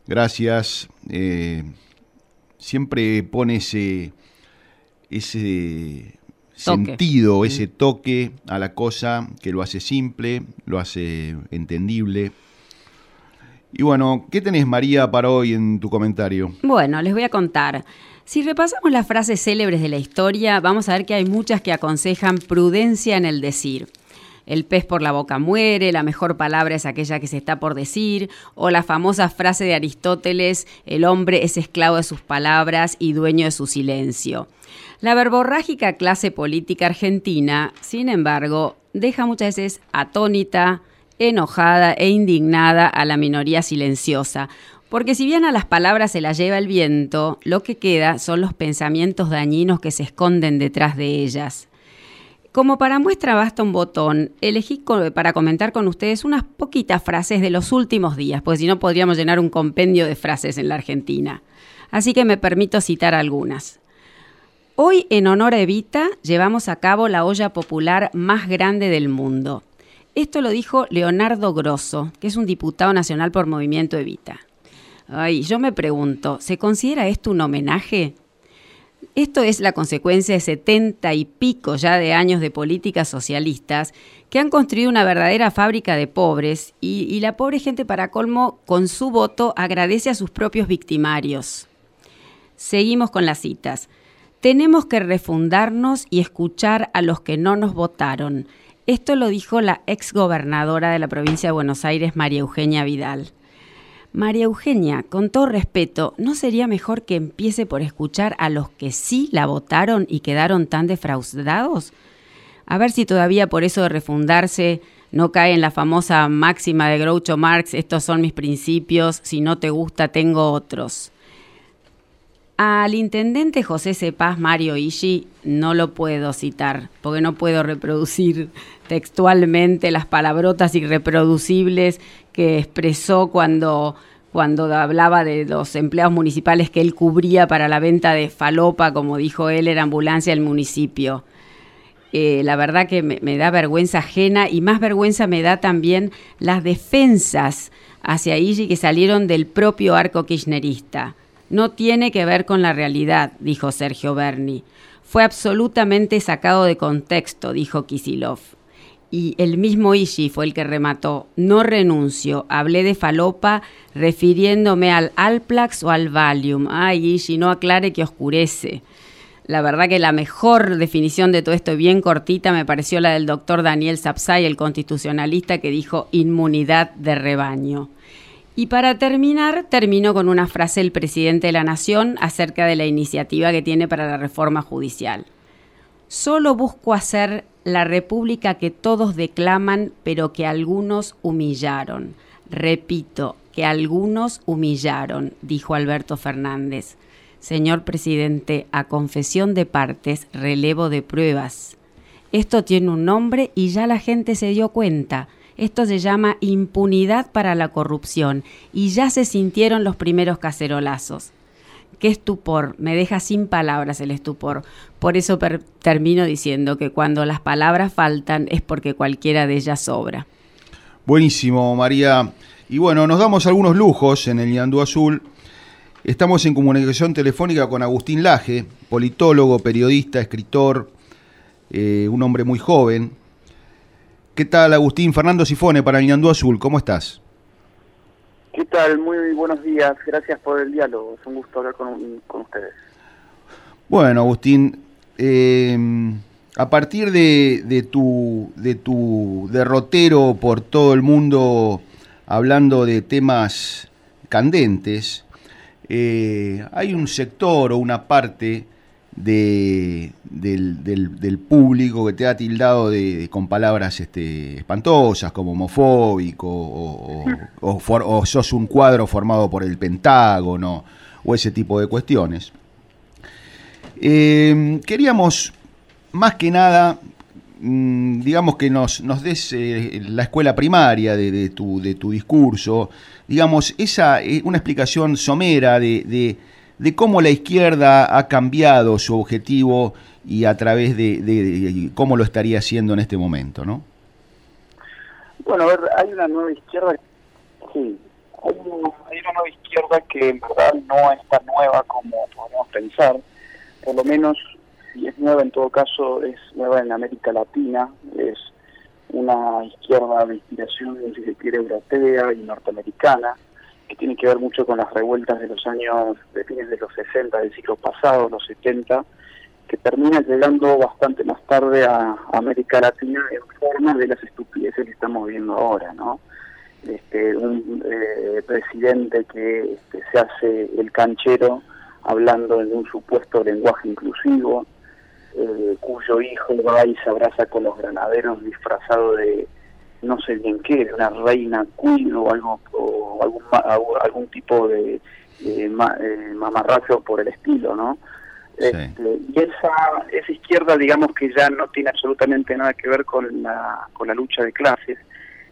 Gracias. Eh, siempre pone ese, ese sentido, ese toque a la cosa que lo hace simple, lo hace entendible. Y bueno, ¿qué tenés María para hoy en tu comentario? Bueno, les voy a contar. Si repasamos las frases célebres de la historia, vamos a ver que hay muchas que aconsejan prudencia en el decir. El pez por la boca muere, la mejor palabra es aquella que se está por decir, o la famosa frase de Aristóteles, el hombre es esclavo de sus palabras y dueño de su silencio. La verborrágica clase política argentina, sin embargo, deja muchas veces atónita, enojada e indignada a la minoría silenciosa, porque si bien a las palabras se las lleva el viento, lo que queda son los pensamientos dañinos que se esconden detrás de ellas. Como para muestra basta un botón, elegí para comentar con ustedes unas poquitas frases de los últimos días, pues si no podríamos llenar un compendio de frases en la Argentina. Así que me permito citar algunas. Hoy, en honor a Evita, llevamos a cabo la olla popular más grande del mundo. Esto lo dijo Leonardo Grosso, que es un diputado nacional por Movimiento Evita. Ay, yo me pregunto, ¿se considera esto un homenaje? Esto es la consecuencia de setenta y pico ya de años de políticas socialistas que han construido una verdadera fábrica de pobres y, y, la pobre gente para colmo con su voto agradece a sus propios victimarios. Seguimos con las citas. Tenemos que refundarnos y escuchar a los que no nos votaron. Esto lo dijo la exgobernadora de la provincia de Buenos Aires, María Eugenia Vidal. María Eugenia, con todo respeto, ¿no sería mejor que empiece por escuchar a los que sí la votaron y quedaron tan defraudados? A ver si todavía por eso de refundarse no cae en la famosa máxima de Groucho Marx, estos son mis principios, si no te gusta tengo otros. Al intendente José Cepaz Mario Ishi no lo puedo citar, porque no puedo reproducir textualmente las palabrotas irreproducibles que expresó cuando, cuando hablaba de los empleados municipales que él cubría para la venta de falopa, como dijo él, era ambulancia del municipio. Eh, la verdad que me, me, da vergüenza ajena y más vergüenza me da también las defensas hacia Ishi que salieron del propio arco kirchnerista. No tiene que ver con la realidad, dijo Sergio Berni. Fue absolutamente sacado de contexto, dijo Kisilov. Y el mismo Ishi fue el que remató. No renuncio. Hablé de falopa refiriéndome al Alplax o al Valium. Ay, Ishi, no aclare que oscurece. La verdad que la mejor definición de todo esto, bien cortita, me pareció la del doctor Daniel Sapsay, el constitucionalista, que dijo inmunidad de rebaño. Y para terminar, termino con una frase del presidente de la Nación acerca de la iniciativa que tiene para la reforma judicial. Solo busco hacer la república que todos declaman, pero que algunos humillaron. Repito, que algunos humillaron, dijo Alberto Fernández. Señor presidente, a confesión de partes, relevo de pruebas. Esto tiene un nombre y ya la gente se dio cuenta. Esto se llama impunidad para la corrupción y ya se sintieron los primeros cacerolazos. Qué estupor, me deja sin palabras el estupor. Por eso termino diciendo que cuando las palabras faltan es porque cualquiera de ellas sobra. Buenísimo, María. Y bueno, nos damos algunos lujos en el Yandú Azul. Estamos en comunicación telefónica con Agustín Laje, politólogo, periodista, escritor, eh, un hombre muy joven, ¿Qué tal, Agustín? Fernando Sifone para Ñandú Azul, ¿cómo estás? ¿Qué tal? Muy buenos días, gracias por el diálogo, es un gusto hablar con, ustedes. Bueno, Agustín, eh, a partir de, tu, de tu derrotero por todo el mundo hablando de temas candentes, eh, hay un sector o una parte de, del, público que te ha tildado de, con palabras este, espantosas como homofóbico o, sos un cuadro formado por el Pentágono o ese tipo de cuestiones. Em, queríamos más que nada mm, digamos que nos, nos des eh, la escuela primaria de, tu, de tu discurso, digamos, esa, eh, una explicación somera de, de, cómo la izquierda ha cambiado su objetivo y a través de, cómo lo estaría haciendo en este momento, ¿no? Bueno, a ver, hay una nueva izquierda, sí, hay una nueva izquierda que en verdad no es tan nueva como podemos pensar, por lo menos y es nueva en todo caso, es nueva en América Latina, es una izquierda de inspiración, si se quiere, europea y norteamericana, que tiene que ver mucho con las revueltas de los años, de fines de los 60 del siglo pasado, los 70, que termina llegando bastante más tarde a América Latina en forma de las estupideces que estamos viendo ahora, ¿no? Este, un eh, presidente que este, se hace el canchero hablando en un supuesto lenguaje inclusivo, eh, cuyo hijo va y se abraza con los granaderos disfrazado de no sé bien qué, de una reina queen o algo o algún, algún tipo de, eh, mamarracho por el estilo, ¿no? Este, y esa, esa izquierda, digamos que ya no tiene absolutamente nada que ver con la, con la lucha de clases,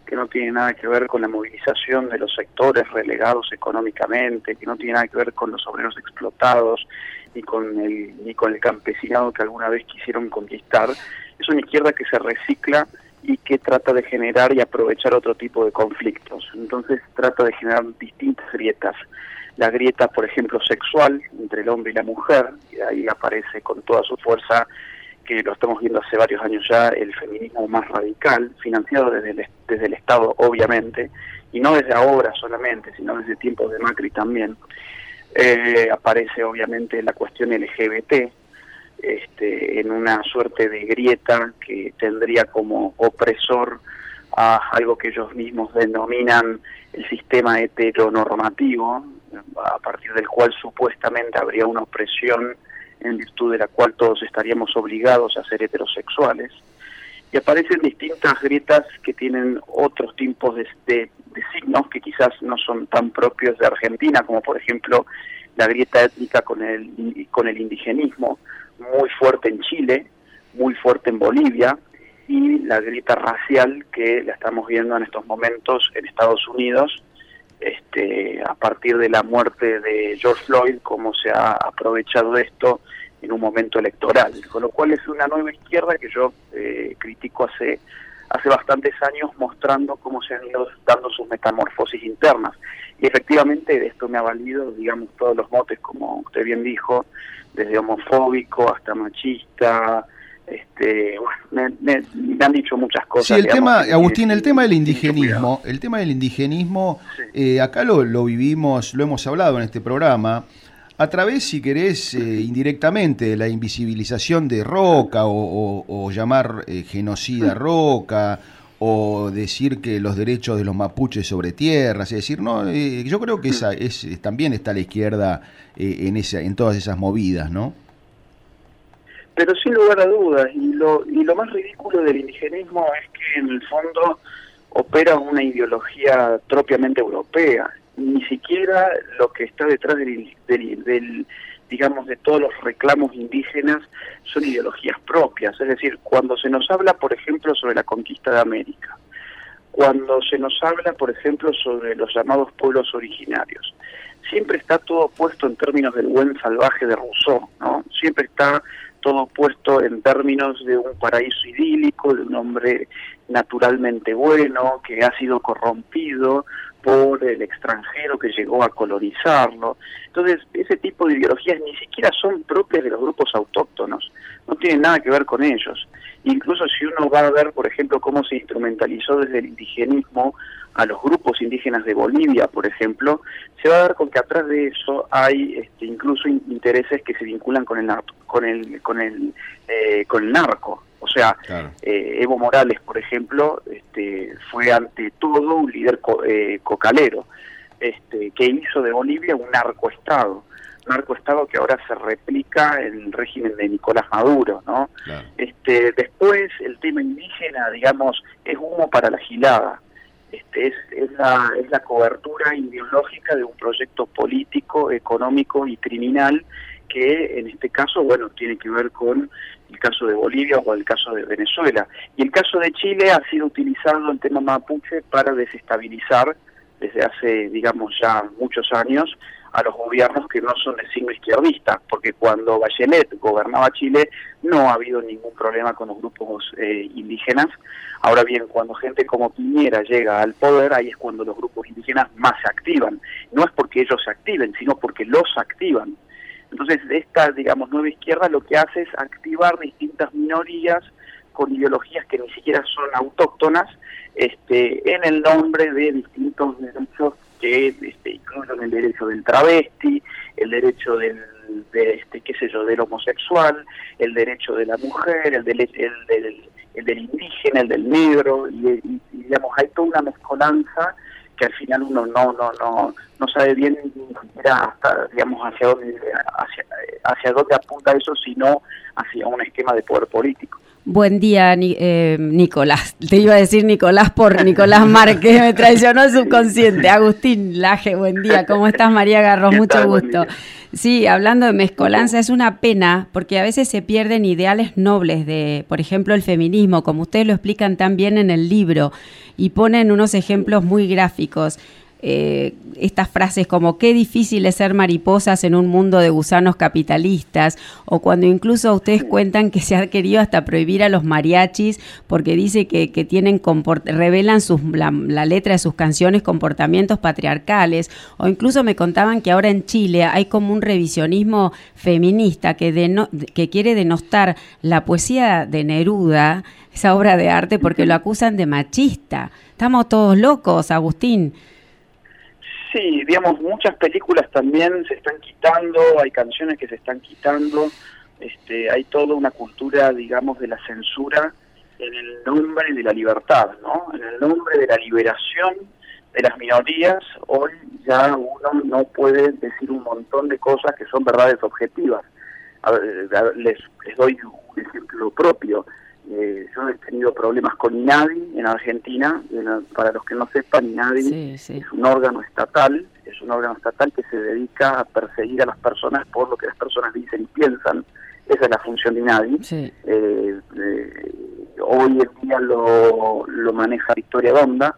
que no tiene nada que ver con la movilización de los sectores relegados económicamente, que no tiene nada que ver con los obreros explotados, ni con el, ni con el campesinado que alguna vez quisieron conquistar. Es una izquierda que se recicla y que trata de generar y aprovechar otro tipo de conflictos. Entonces trata de generar distintas grietas. La grieta, por ejemplo, sexual entre el hombre y la mujer, y ahí aparece con toda su fuerza que lo estamos viendo hace varios años ya, el feminismo más radical, financiado desde el, desde el Estado, obviamente, y no desde ahora solamente, sino desde tiempos de Macri también. Eh, aparece obviamente la cuestión LGBT, este, en una suerte de grieta que tendría como opresor a algo que ellos mismos denominan el sistema heteronormativo, a partir del cual supuestamente habría una opresión en virtud de la cual todos estaríamos obligados a ser heterosexuales. Y aparecen distintas grietas que tienen otros tipos de, de, signos que quizás no son tan propios de Argentina, como por ejemplo la grieta étnica con el, con el indigenismo, muy fuerte en Chile, muy fuerte en Bolivia, y la grieta racial que la estamos viendo en estos momentos en Estados Unidos, este, a partir de la muerte de George Floyd, cómo se ha aprovechado esto en un momento electoral, con lo cual es una nueva izquierda que yo eh, critico hace hace bastantes años mostrando cómo se han ido dando sus metamorfosis internas. Y efectivamente de esto me ha valido, digamos, todos los motes, como usted bien dijo, desde homofóbico hasta machista, este, me, han dicho muchas cosas. Sí, el tema, Agustín, el tema del indigenismo, el tema del indigenismo, eh, acá lo, lo vivimos, lo hemos hablado en este programa, a través, si querés, eh, indirectamente, de la invisibilización de Roca o, llamar eh, genocida Roca o decir que los derechos de los mapuches sobre tierras, es decir, no, eh, yo creo que esa es también está la izquierda en esa, en todas esas movidas, ¿no? Pero sin lugar a dudas, y lo, y lo más ridículo del indigenismo es que en el fondo opera una ideología propiamente europea ni siquiera lo que está detrás del, del, digamos, de todos los reclamos indígenas son ideologías propias. Es decir, cuando se nos habla, por ejemplo, sobre la conquista de América, cuando se nos habla, por ejemplo, sobre los llamados pueblos originarios, siempre está todo puesto en términos del buen salvaje de Rousseau, ¿no? Siempre está todo puesto en términos de un paraíso idílico, de un hombre naturalmente bueno, que ha sido corrompido, por el extranjero que llegó a colonizarlo. Entonces, ese tipo de ideologías ni siquiera son propias de los grupos autóctonos, no tienen nada que ver con ellos. Incluso si uno va a ver, por ejemplo, cómo se instrumentalizó desde el indigenismo a los grupos indígenas de Bolivia, por ejemplo, se va a dar con que atrás de eso hay este, incluso intereses que se vinculan con el con el con el eh, con el narco. O sea, eh, Evo Morales, por ejemplo, este, fue ante todo un líder eh, cocalero, este, que hizo de Bolivia un narcoestado, narcoestado que ahora se replica en el régimen de Nicolás Maduro, ¿no? Este, después el tema indígena, digamos, es humo para la gilada. Este, es, es, la, es la cobertura ideológica de un proyecto político, económico y criminal que en este caso, bueno, tiene que ver con el caso de Bolivia o el caso de Venezuela. Y el caso de Chile ha sido utilizado el tema mapuche para desestabilizar desde hace, digamos, ya muchos años a los gobiernos que no son de signo izquierdista, porque cuando Bachelet gobernaba Chile no ha habido ningún problema con los grupos eh, indígenas. Ahora bien, cuando gente como Piñera llega al poder, ahí es cuando los grupos indígenas más se activan. No es porque ellos se activen, sino porque los activan. Entonces, esta, digamos, nueva izquierda lo que hace es activar distintas minorías con ideologías que ni siquiera son autóctonas, este, en el nombre de distintos derechos que este, incluyen el derecho del travesti, el derecho del, de, este, qué sé yo, del homosexual, el derecho de la mujer, el del, el del, el del indígena, el del negro, y, digamos, hay toda una mezcolanza que al final uno no no no no sabe bien ni siquiera hasta digamos hacia dónde hacia, hacia dónde apunta eso sino hacia un esquema de poder político Buen día, eh, Nicolás. Te iba a decir Nicolás por Nicolás [LAUGHS] Márquez, me traicionó el subconsciente. Agustín Laje, buen día. ¿Cómo estás, María Garros? Mucho gusto. Sí, hablando de mezcolanza, es una pena porque a veces se pierden ideales nobles de, por ejemplo, el feminismo, como ustedes lo explican tan bien en el libro, y ponen unos ejemplos muy gráficos. Eh, estas frases como qué difícil es ser mariposas en un mundo de gusanos capitalistas, o cuando incluso ustedes cuentan que se ha querido hasta prohibir a los mariachis porque dice que, tienen revelan sus, la, letra de sus canciones comportamientos patriarcales, o incluso me contaban que ahora en Chile hay como un revisionismo feminista que, que quiere denostar la poesía de Neruda, esa obra de arte, porque lo acusan de machista. Estamos todos locos, Agustín. Sí, digamos, muchas películas también se están quitando, hay canciones que se están quitando, este, hay toda una cultura, digamos, de la censura en el nombre de la libertad, ¿no? En el nombre de la liberación de las minorías, hoy ya uno no puede decir un montón de cosas que son verdades objetivas. les, les doy un ejemplo propio. Eh, yo he tenido problemas con INADI en Argentina. para los que no sepan, INADI es un órgano estatal, es un órgano estatal que se dedica a perseguir a las personas por lo que las personas dicen y piensan. Esa es la función de INADI. Eh, eh, hoy en día lo, lo maneja Victoria Donda,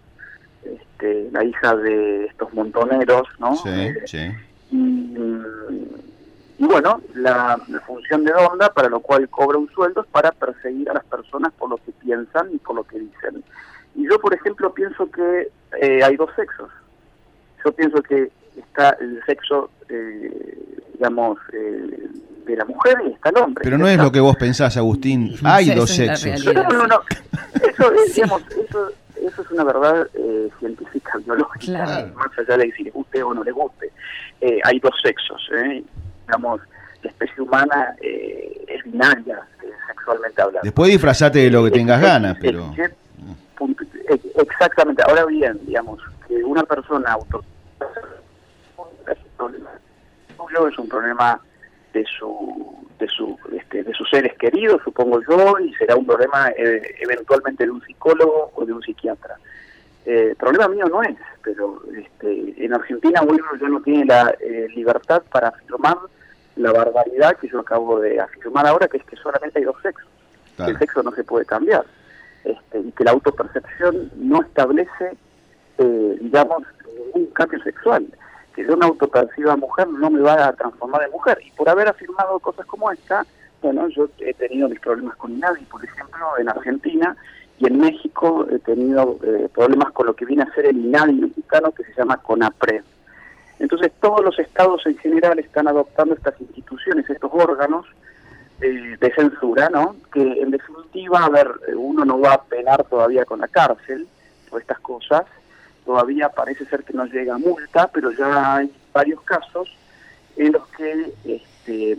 este, la hija de estos montoneros, ¿no? Sí, sí. Y, y bueno, la, función de Donda, para lo cual cobra un sueldo, es para perseguir a las personas por lo que piensan y por lo que dicen. Y yo, por ejemplo, pienso que eh, hay dos sexos. Yo pienso que está el sexo, eh, digamos, eh, de la mujer y está el hombre. Pero no es lo que vos pensás, Agustín. Hay dos sexos. No, no, no. Eso, [LAUGHS] digamos, eso, eso es una verdad científica, biológica, más allá de si les guste o no les guste. hay dos sexos. ¿eh? Digamos, la especie humana eh, es binaria eh, sexualmente hablando. Después disfrazate de lo que tengas ganas, pero... Exactamente, ahora bien, digamos, que una persona auto es un problema de su de su este, de sus seres queridos supongo yo y será un problema eh, eventualmente de un psicólogo o de un psiquiatra el problema mío no es pero este, en Argentina uno ya no tiene la libertad para afirmar la barbaridad que yo acabo de afirmar ahora, que es que solamente hay dos sexos. El sexo no se puede cambiar. Este, y que la autopercepción no establece, eh, digamos, ningún cambio sexual. Que yo me autoperciba mujer no me va a transformar en mujer. Y por haber afirmado cosas como esta, bueno, yo he tenido mis problemas con INADI, por ejemplo, en Argentina, y en México he tenido eh, problemas con lo que viene a ser el INADI mexicano, que se llama CONAPRED entonces todos los estados en general están adoptando estas instituciones, estos órganos eh, de censura, ¿no? Que en definitiva, a ver, uno no va a penar todavía con la cárcel por estas cosas, todavía parece ser que no llega multa, pero ya hay varios casos en los que este,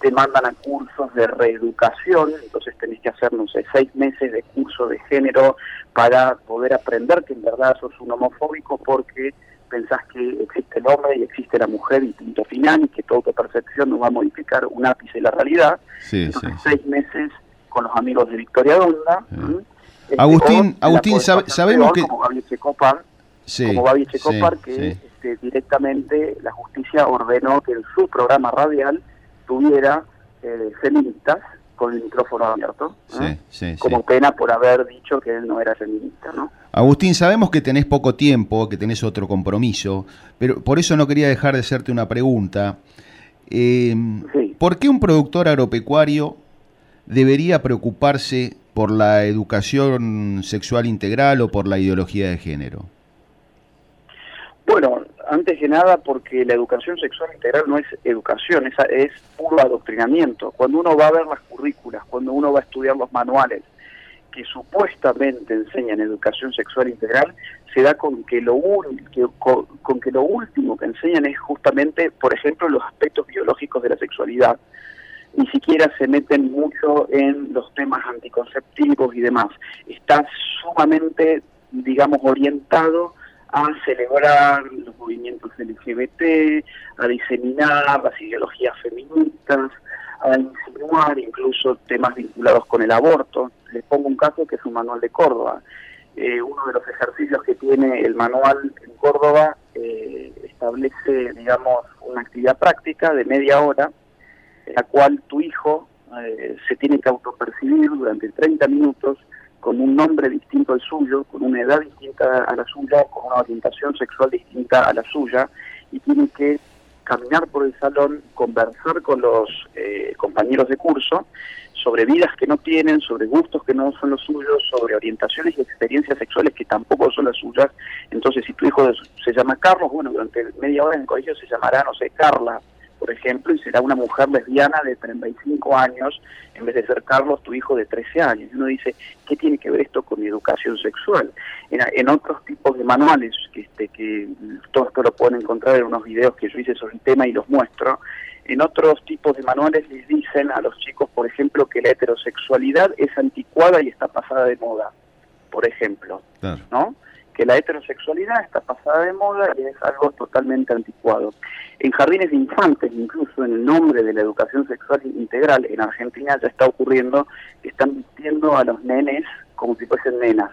te mandan a cursos de reeducación, entonces tenés que hacer, no sé, seis meses de curso de género para poder aprender que en verdad sos un homofóbico porque pensás que existe el hombre y existe la mujer y punto final y que toda tu percepción no va a modificar un ápice de la realidad. Entonces, seis meses con los amigos de Victoria Donda. Este, Agustín, Agustín sabemos que... Como Babi Checopar, como Checopar que este, directamente la justicia ordenó que en su programa radial tuviera eh, feministas con el micrófono abierto, ¿eh? como pena por haber dicho que él no era feminista, ¿no? Agustín, sabemos que tenés poco tiempo, que tenés otro compromiso, pero por eso no quería dejar de hacerte una pregunta. Eh, ¿Por qué un productor agropecuario debería preocuparse por la educación sexual integral o por la ideología de género? Bueno, antes que nada porque la educación sexual integral no es educación, es, es puro adoctrinamiento. Cuando uno va a ver las currículas, cuando uno va a estudiar los manuales que supuestamente enseñan educación sexual integral, se da con que lo que, con, que lo último que enseñan es justamente, por ejemplo, los aspectos biológicos de la sexualidad. Ni siquiera se meten mucho en los temas anticonceptivos y demás. Está sumamente, digamos, orientado a celebrar los movimientos LGBT, a diseminar las ideologías feministas, a insinuar incluso temas vinculados con el aborto. Les pongo un caso que es un manual de Córdoba. Eh, uno de los ejercicios que tiene el manual en Córdoba eh, establece, digamos, una actividad práctica de media hora, en la cual tu hijo eh, se tiene que autopercibir durante 30 minutos con un nombre distinto al suyo, con una edad distinta a la suya, con una orientación sexual distinta a la suya, y tiene que caminar por el salón, conversar con los eh, compañeros de curso sobre vidas que no tienen, sobre gustos que no son los suyos, sobre orientaciones y experiencias sexuales que tampoco son las suyas. Entonces, si tu hijo se llama Carlos, bueno, durante media hora en el colegio se llamará, no sé, Carla, por ejemplo, y será una mujer lesbiana de 35 años en vez de ser Carlos, tu hijo de 13 años. Uno dice, ¿qué tiene que ver esto con educación sexual? En, otros tipos de manuales, que, este, que todo esto lo pueden encontrar en unos videos que yo hice sobre el tema y los muestro, en otros tipos de manuales les dicen a los chicos, por ejemplo, que la heterosexualidad es anticuada y está pasada de moda, por ejemplo, ¿no? Que la heterosexualidad está pasada de moda y es algo totalmente anticuado. En jardines de infantes, incluso en el nombre de la educación sexual integral, en Argentina ya está ocurriendo que están vistiendo a los nenes como si fuesen nenas,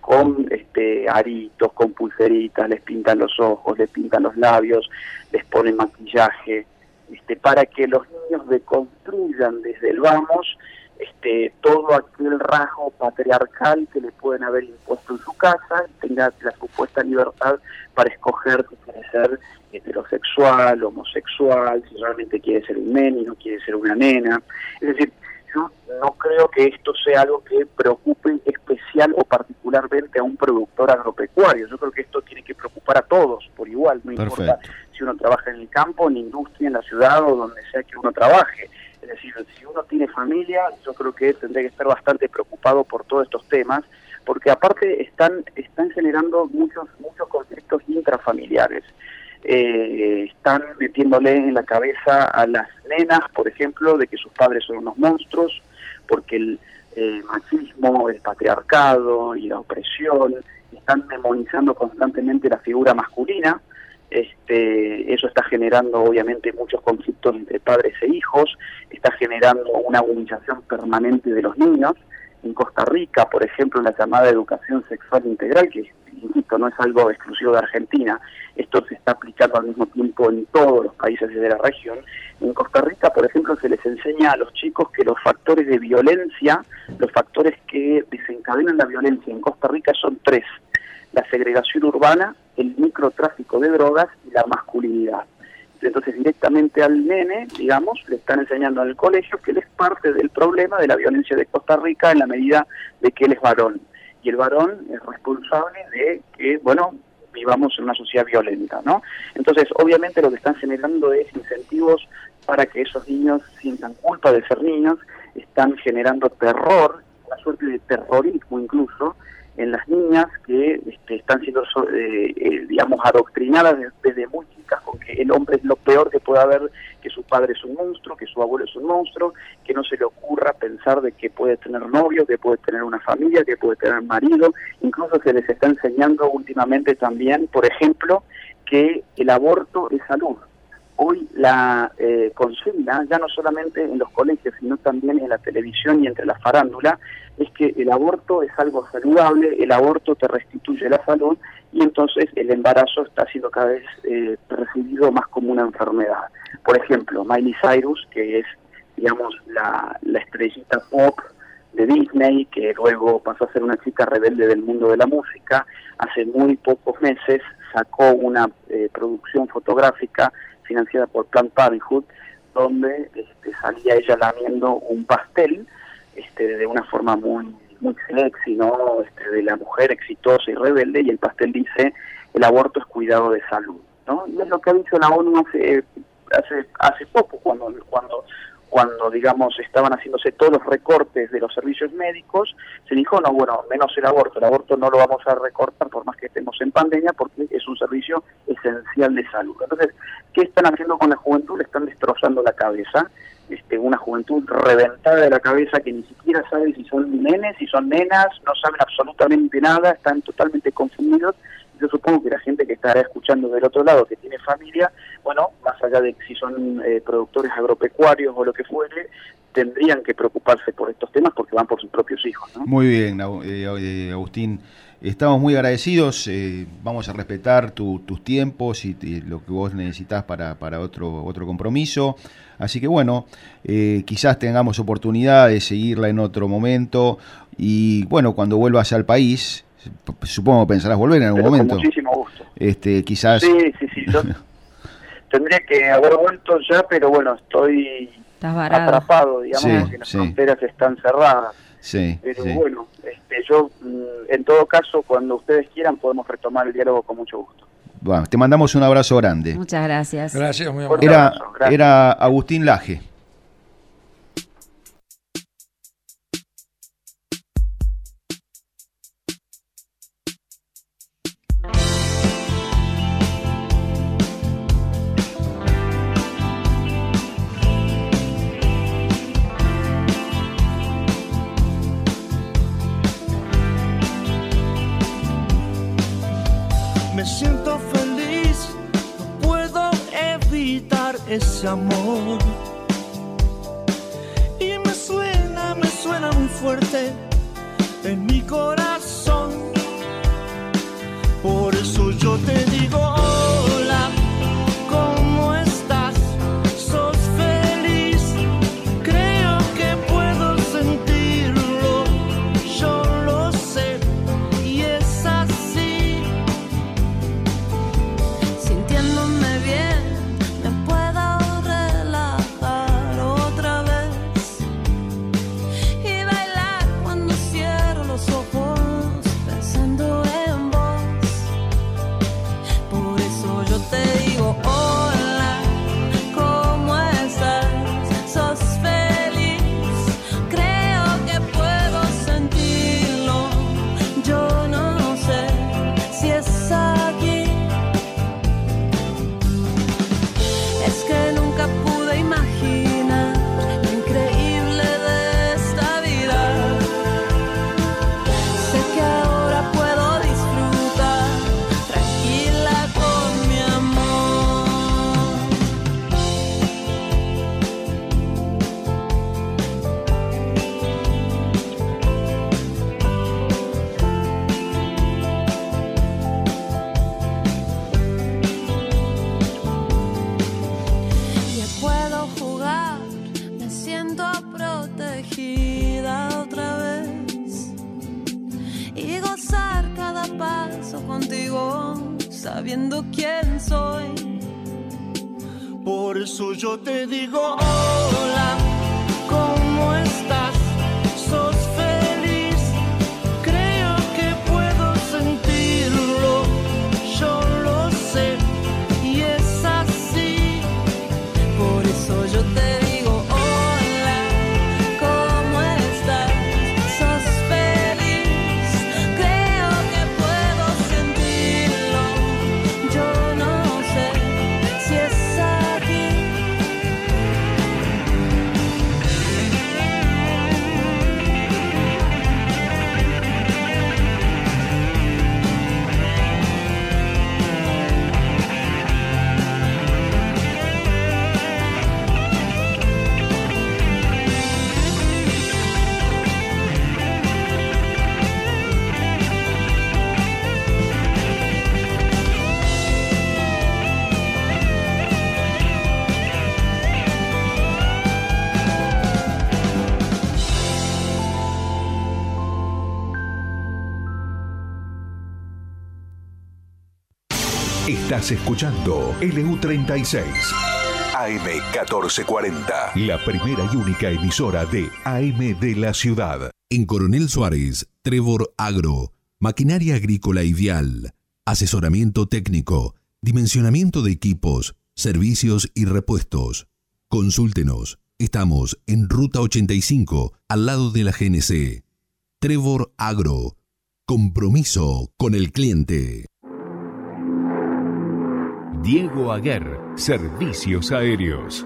con este aritos, con pulseritas, les pintan los ojos, les pintan los labios, les ponen maquillaje, este, para que los niños deconstruyan desde el vamos este, todo aquel rasgo patriarcal que le pueden haber impuesto en su casa tenga la supuesta libertad para escoger si quiere ser heterosexual, homosexual, si realmente quiere ser un nene y no quiere ser una nena. Es decir, yo no creo que esto sea algo que preocupe especial o particularmente a un productor agropecuario. Yo creo que esto tiene que preocupar a todos por igual, no importa si uno trabaja en el campo, en la industria, en la ciudad o donde sea que uno trabaje. Es decir, si uno tiene familia, yo creo que tendría que estar bastante preocupado por todos estos temas, porque aparte están, están generando muchos, muchos conflictos intrafamiliares. Eh, están metiéndole en la cabeza a las nenas, por ejemplo, de que sus padres son unos monstruos, porque el machismo, el patriarcado y la opresión están demonizando constantemente la figura masculina, este, eso está generando obviamente muchos conflictos entre padres e hijos, está generando una agudización permanente de los niños. En Costa Rica, por ejemplo, la llamada educación sexual integral, que insisto, no es algo exclusivo de Argentina, esto se está aplicando al mismo tiempo en todos los países de la región. En Costa Rica, por ejemplo, se les enseña a los chicos que los factores de violencia, los factores que desencadenan la violencia en Costa Rica son tres la segregación urbana, el microtráfico de drogas y la masculinidad. Entonces directamente al nene, digamos, le están enseñando en el colegio que él es parte del problema de la violencia de Costa Rica en la medida de que él es varón. Y el varón es responsable de que, bueno, vivamos en una sociedad violenta, ¿no? Entonces, obviamente lo que están generando es incentivos para que esos niños sientan culpa de ser niños, están generando terror, una suerte de terrorismo incluso, en las niñas que este, están siendo, eh, eh, digamos, adoctrinadas desde muy chicas con que el hombre es lo peor que puede haber, que su padre es un monstruo, que su abuelo es un monstruo, que no se le ocurra pensar de que puede tener novio, que puede tener una familia, que puede tener marido. Incluso se les está enseñando últimamente también, por ejemplo, que el aborto es salud hoy la eh, ya no solamente en los colegios, sino también en la televisión y entre la farándula, es que el aborto es algo saludable, el aborto te restituye la salud y entonces el embarazo está siendo cada vez eh, percibido más como una enfermedad. Por ejemplo, Miley Cyrus, que es, digamos, la, la estrellita pop de Disney, que luego pasó a ser una chica rebelde del mundo de la música, hace muy pocos meses sacó una eh, producción fotográfica financiada por Planned Parenthood, donde este, salía ella lamiendo un pastel este, de una forma muy muy sexy, ¿no? Este, de la mujer exitosa y rebelde, y el pastel dice, el aborto es cuidado de salud, ¿no? Y es lo que ha dicho la ONU hace, hace, hace poco, cuando, cuando cuando, digamos, estaban haciéndose todos los recortes de los servicios médicos, se dijo, no, bueno, menos el aborto, el aborto no lo vamos a recortar por más que estemos en pandemia, porque es un servicio esencial de salud. Entonces, ¿qué están haciendo con la juventud? Le están destrozando la cabeza, este, una juventud reventada de la cabeza que ni siquiera sabe si son nenes, si son nenas, no saben absolutamente nada, están totalmente confundidos yo supongo que la gente que estará escuchando del otro lado, que tiene familia, bueno, más allá de si son eh, productores agropecuarios o lo que fuere, tendrían que preocuparse por estos temas porque van por sus propios hijos. Muy bien, eh, eh, Agustín. Estamos muy agradecidos, vamos a respetar tus tiempos y, lo que vos necesitas para, para otro, otro compromiso. Así que bueno, quizás tengamos oportunidad de seguirla en otro momento y bueno, cuando vuelvas al país, supongo pensarás volver en algún momento. Con muchísimo gusto. Este, quizás. Sí, sí, sí. [LAUGHS] tendría que haber vuelto ya, pero bueno, estoy atrapado, digamos, porque las fronteras están cerradas. Sí. Pero bueno, este, yo, mm, en todo caso, cuando ustedes quieran, podemos retomar el diálogo con mucho gusto. Bueno, te mandamos un abrazo grande. Muchas gracias. Gracias, muy amable. Era, era Agustín Laje. Ese amor. Y me suena, me suena muy fuerte en mi corazón. Por eso yo te digo. siendo quien soy. Por eso yo te digo hola, ¿cómo estás? Estás escuchando LU36 AM1440, la primera y única emisora de AM de la ciudad. En Coronel Suárez, Trevor Agro, maquinaria agrícola ideal, asesoramiento técnico, dimensionamiento de equipos, servicios y repuestos. Consúltenos. Estamos en Ruta 85, al lado de la GNC. Trevor Agro. Compromiso con el cliente. Diego Aguer, Servicios Aéreos.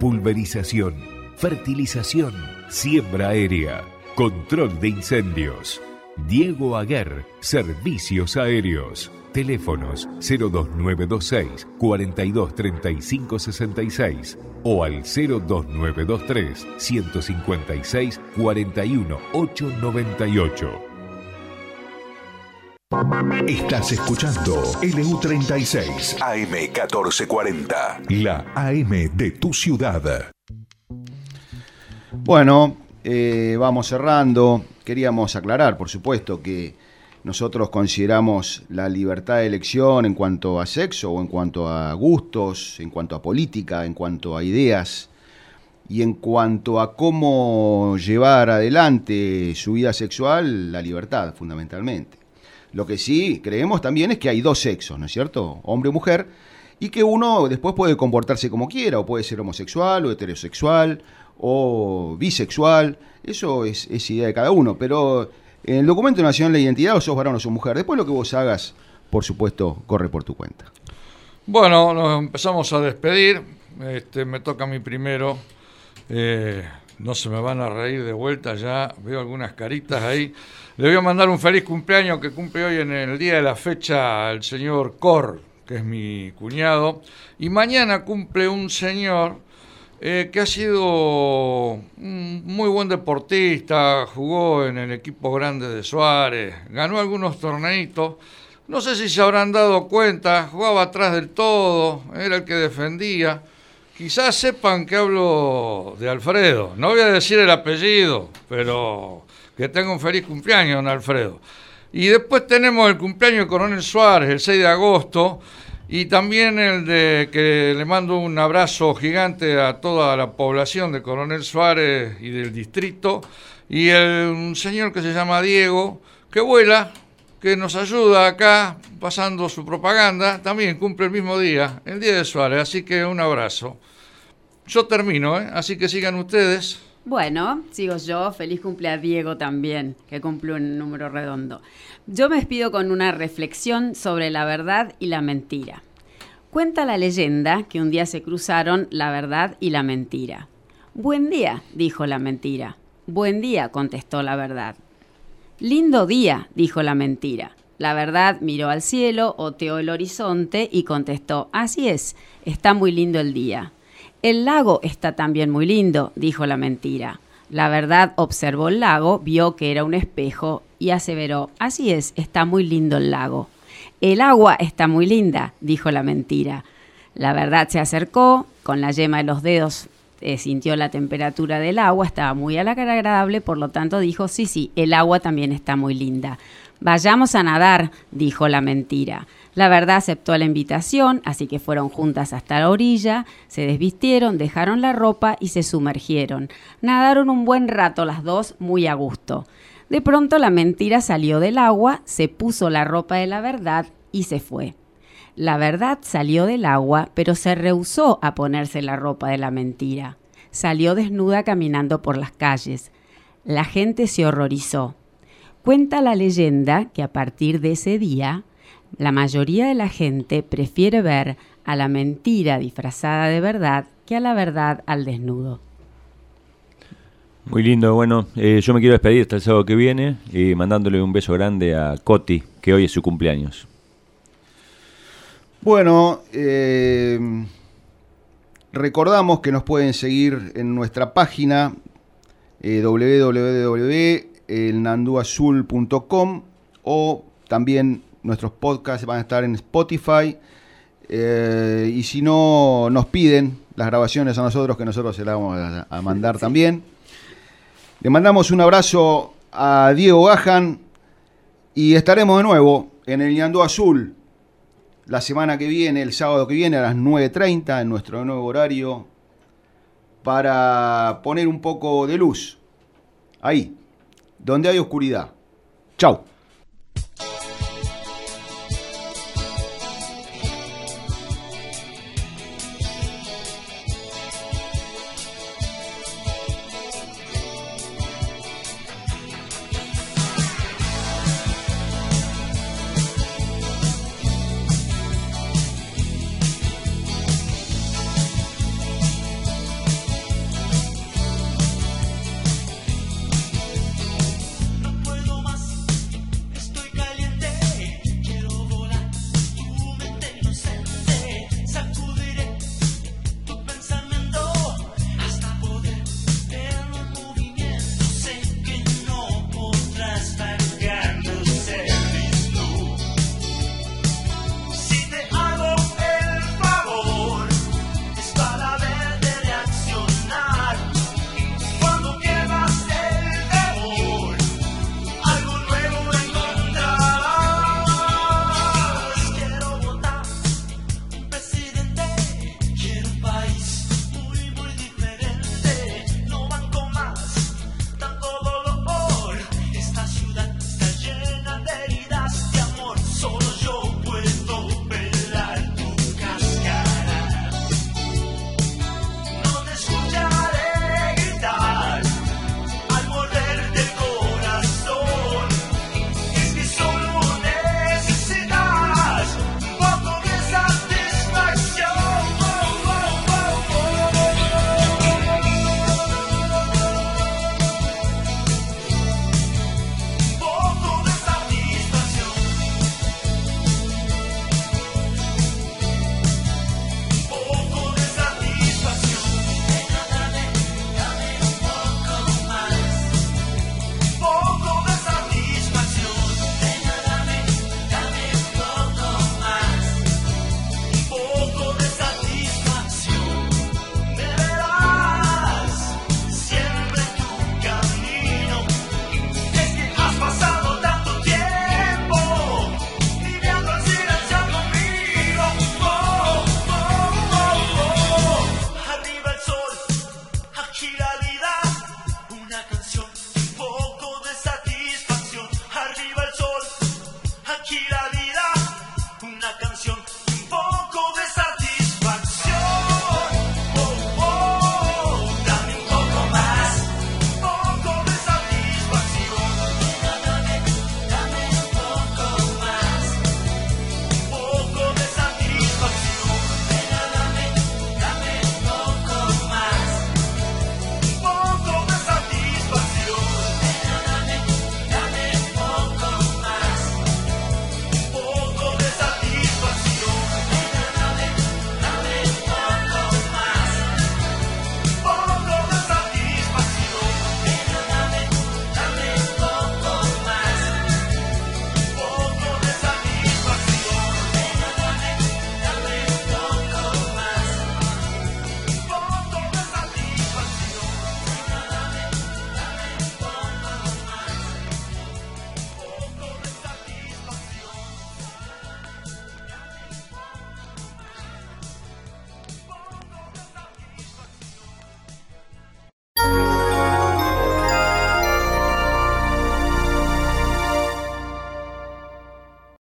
Pulverización, fertilización, siembra aérea, control de incendios. Diego Aguer, Servicios Aéreos. Teléfonos 02926 423566 o al 02923 156 41898. Estás escuchando LU36 AM1440, la AM de tu ciudad. Bueno, eh, vamos cerrando. Queríamos aclarar, por supuesto, que nosotros consideramos la libertad de elección en cuanto a sexo o en cuanto a gustos, en cuanto a política, en cuanto a ideas y en cuanto a cómo llevar adelante su vida sexual, la libertad fundamentalmente. Lo que sí creemos también es que hay dos sexos, ¿no es cierto? Hombre o mujer, y que uno después puede comportarse como quiera, o puede ser homosexual o heterosexual o bisexual, eso es, idea de cada uno, pero en el documento nacional de identidad o sos varón o sos mujer, después lo que vos hagas, por supuesto, corre por tu cuenta. Bueno, nos empezamos a despedir, este, me toca a mí primero, eh, no se me van a reír de vuelta ya, veo algunas caritas ahí. Le voy a mandar un feliz cumpleaños que cumple hoy en el día de la fecha el señor Cor, que es mi cuñado. Y mañana cumple un señor eh, que ha sido un muy buen deportista, jugó en el equipo grande de Suárez, ganó algunos torneitos. No sé si se habrán dado cuenta, jugaba atrás del todo, era el que defendía. Quizás sepan que hablo de Alfredo. No voy a decir el apellido, pero que tenga un feliz cumpleaños, don Alfredo. Y después tenemos el cumpleaños de Coronel Suárez, el 6 de agosto, y también el de que le mando un abrazo gigante a toda la población de Coronel Suárez y del distrito, y el, un señor que se llama Diego, que vuela, que nos ayuda acá pasando su propaganda, también cumple el mismo día, el día de Suárez, así que un abrazo. Yo termino, ¿eh? así que sigan ustedes. Bueno, sigo yo. Feliz cumpleaños a Diego también, que cumple un número redondo. Yo me despido con una reflexión sobre la verdad y la mentira. Cuenta la leyenda que un día se cruzaron la verdad y la mentira. Buen día, dijo la mentira. Buen día, contestó la verdad. Lindo día, dijo la mentira. La verdad miró al cielo, oteó el horizonte y contestó, así es, está muy lindo el día. El lago está también muy lindo, dijo la mentira. La verdad observó el lago, vio que era un espejo y aseveró, así es, está muy lindo el lago. El agua está muy linda, dijo la mentira. La verdad se acercó, con la yema de los dedos eh, sintió la temperatura del agua, estaba muy agradable, por lo tanto dijo, sí, sí, el agua también está muy linda. Vayamos a nadar, dijo la mentira. La verdad aceptó la invitación, así que fueron juntas hasta la orilla, se desvistieron, dejaron la ropa y se sumergieron. Nadaron un buen rato las dos, muy a gusto. De pronto la mentira salió del agua, se puso la ropa de la verdad y se fue. La verdad salió del agua, pero se rehusó a ponerse la ropa de la mentira. Salió desnuda caminando por las calles. La gente se horrorizó. Cuenta la leyenda que a partir de ese día la mayoría de la gente prefiere ver a la mentira disfrazada de verdad que a la verdad al desnudo. Muy lindo, bueno, eh, yo me quiero despedir hasta el sábado que viene y mandándole un beso grande a Coti, que hoy es su cumpleaños. Bueno, eh, recordamos que nos pueden seguir en nuestra página eh, www.elnanduazul.com o también Nuestros podcasts van a estar en Spotify. Eh, y si no nos piden las grabaciones a nosotros, que nosotros se las vamos a, mandar también. Le mandamos un abrazo a Diego Gajan y estaremos de nuevo en el Ñandú Azul la semana que viene, el sábado que viene a las 9.30 en nuestro nuevo horario para poner un poco de luz ahí, donde hay oscuridad. Chao.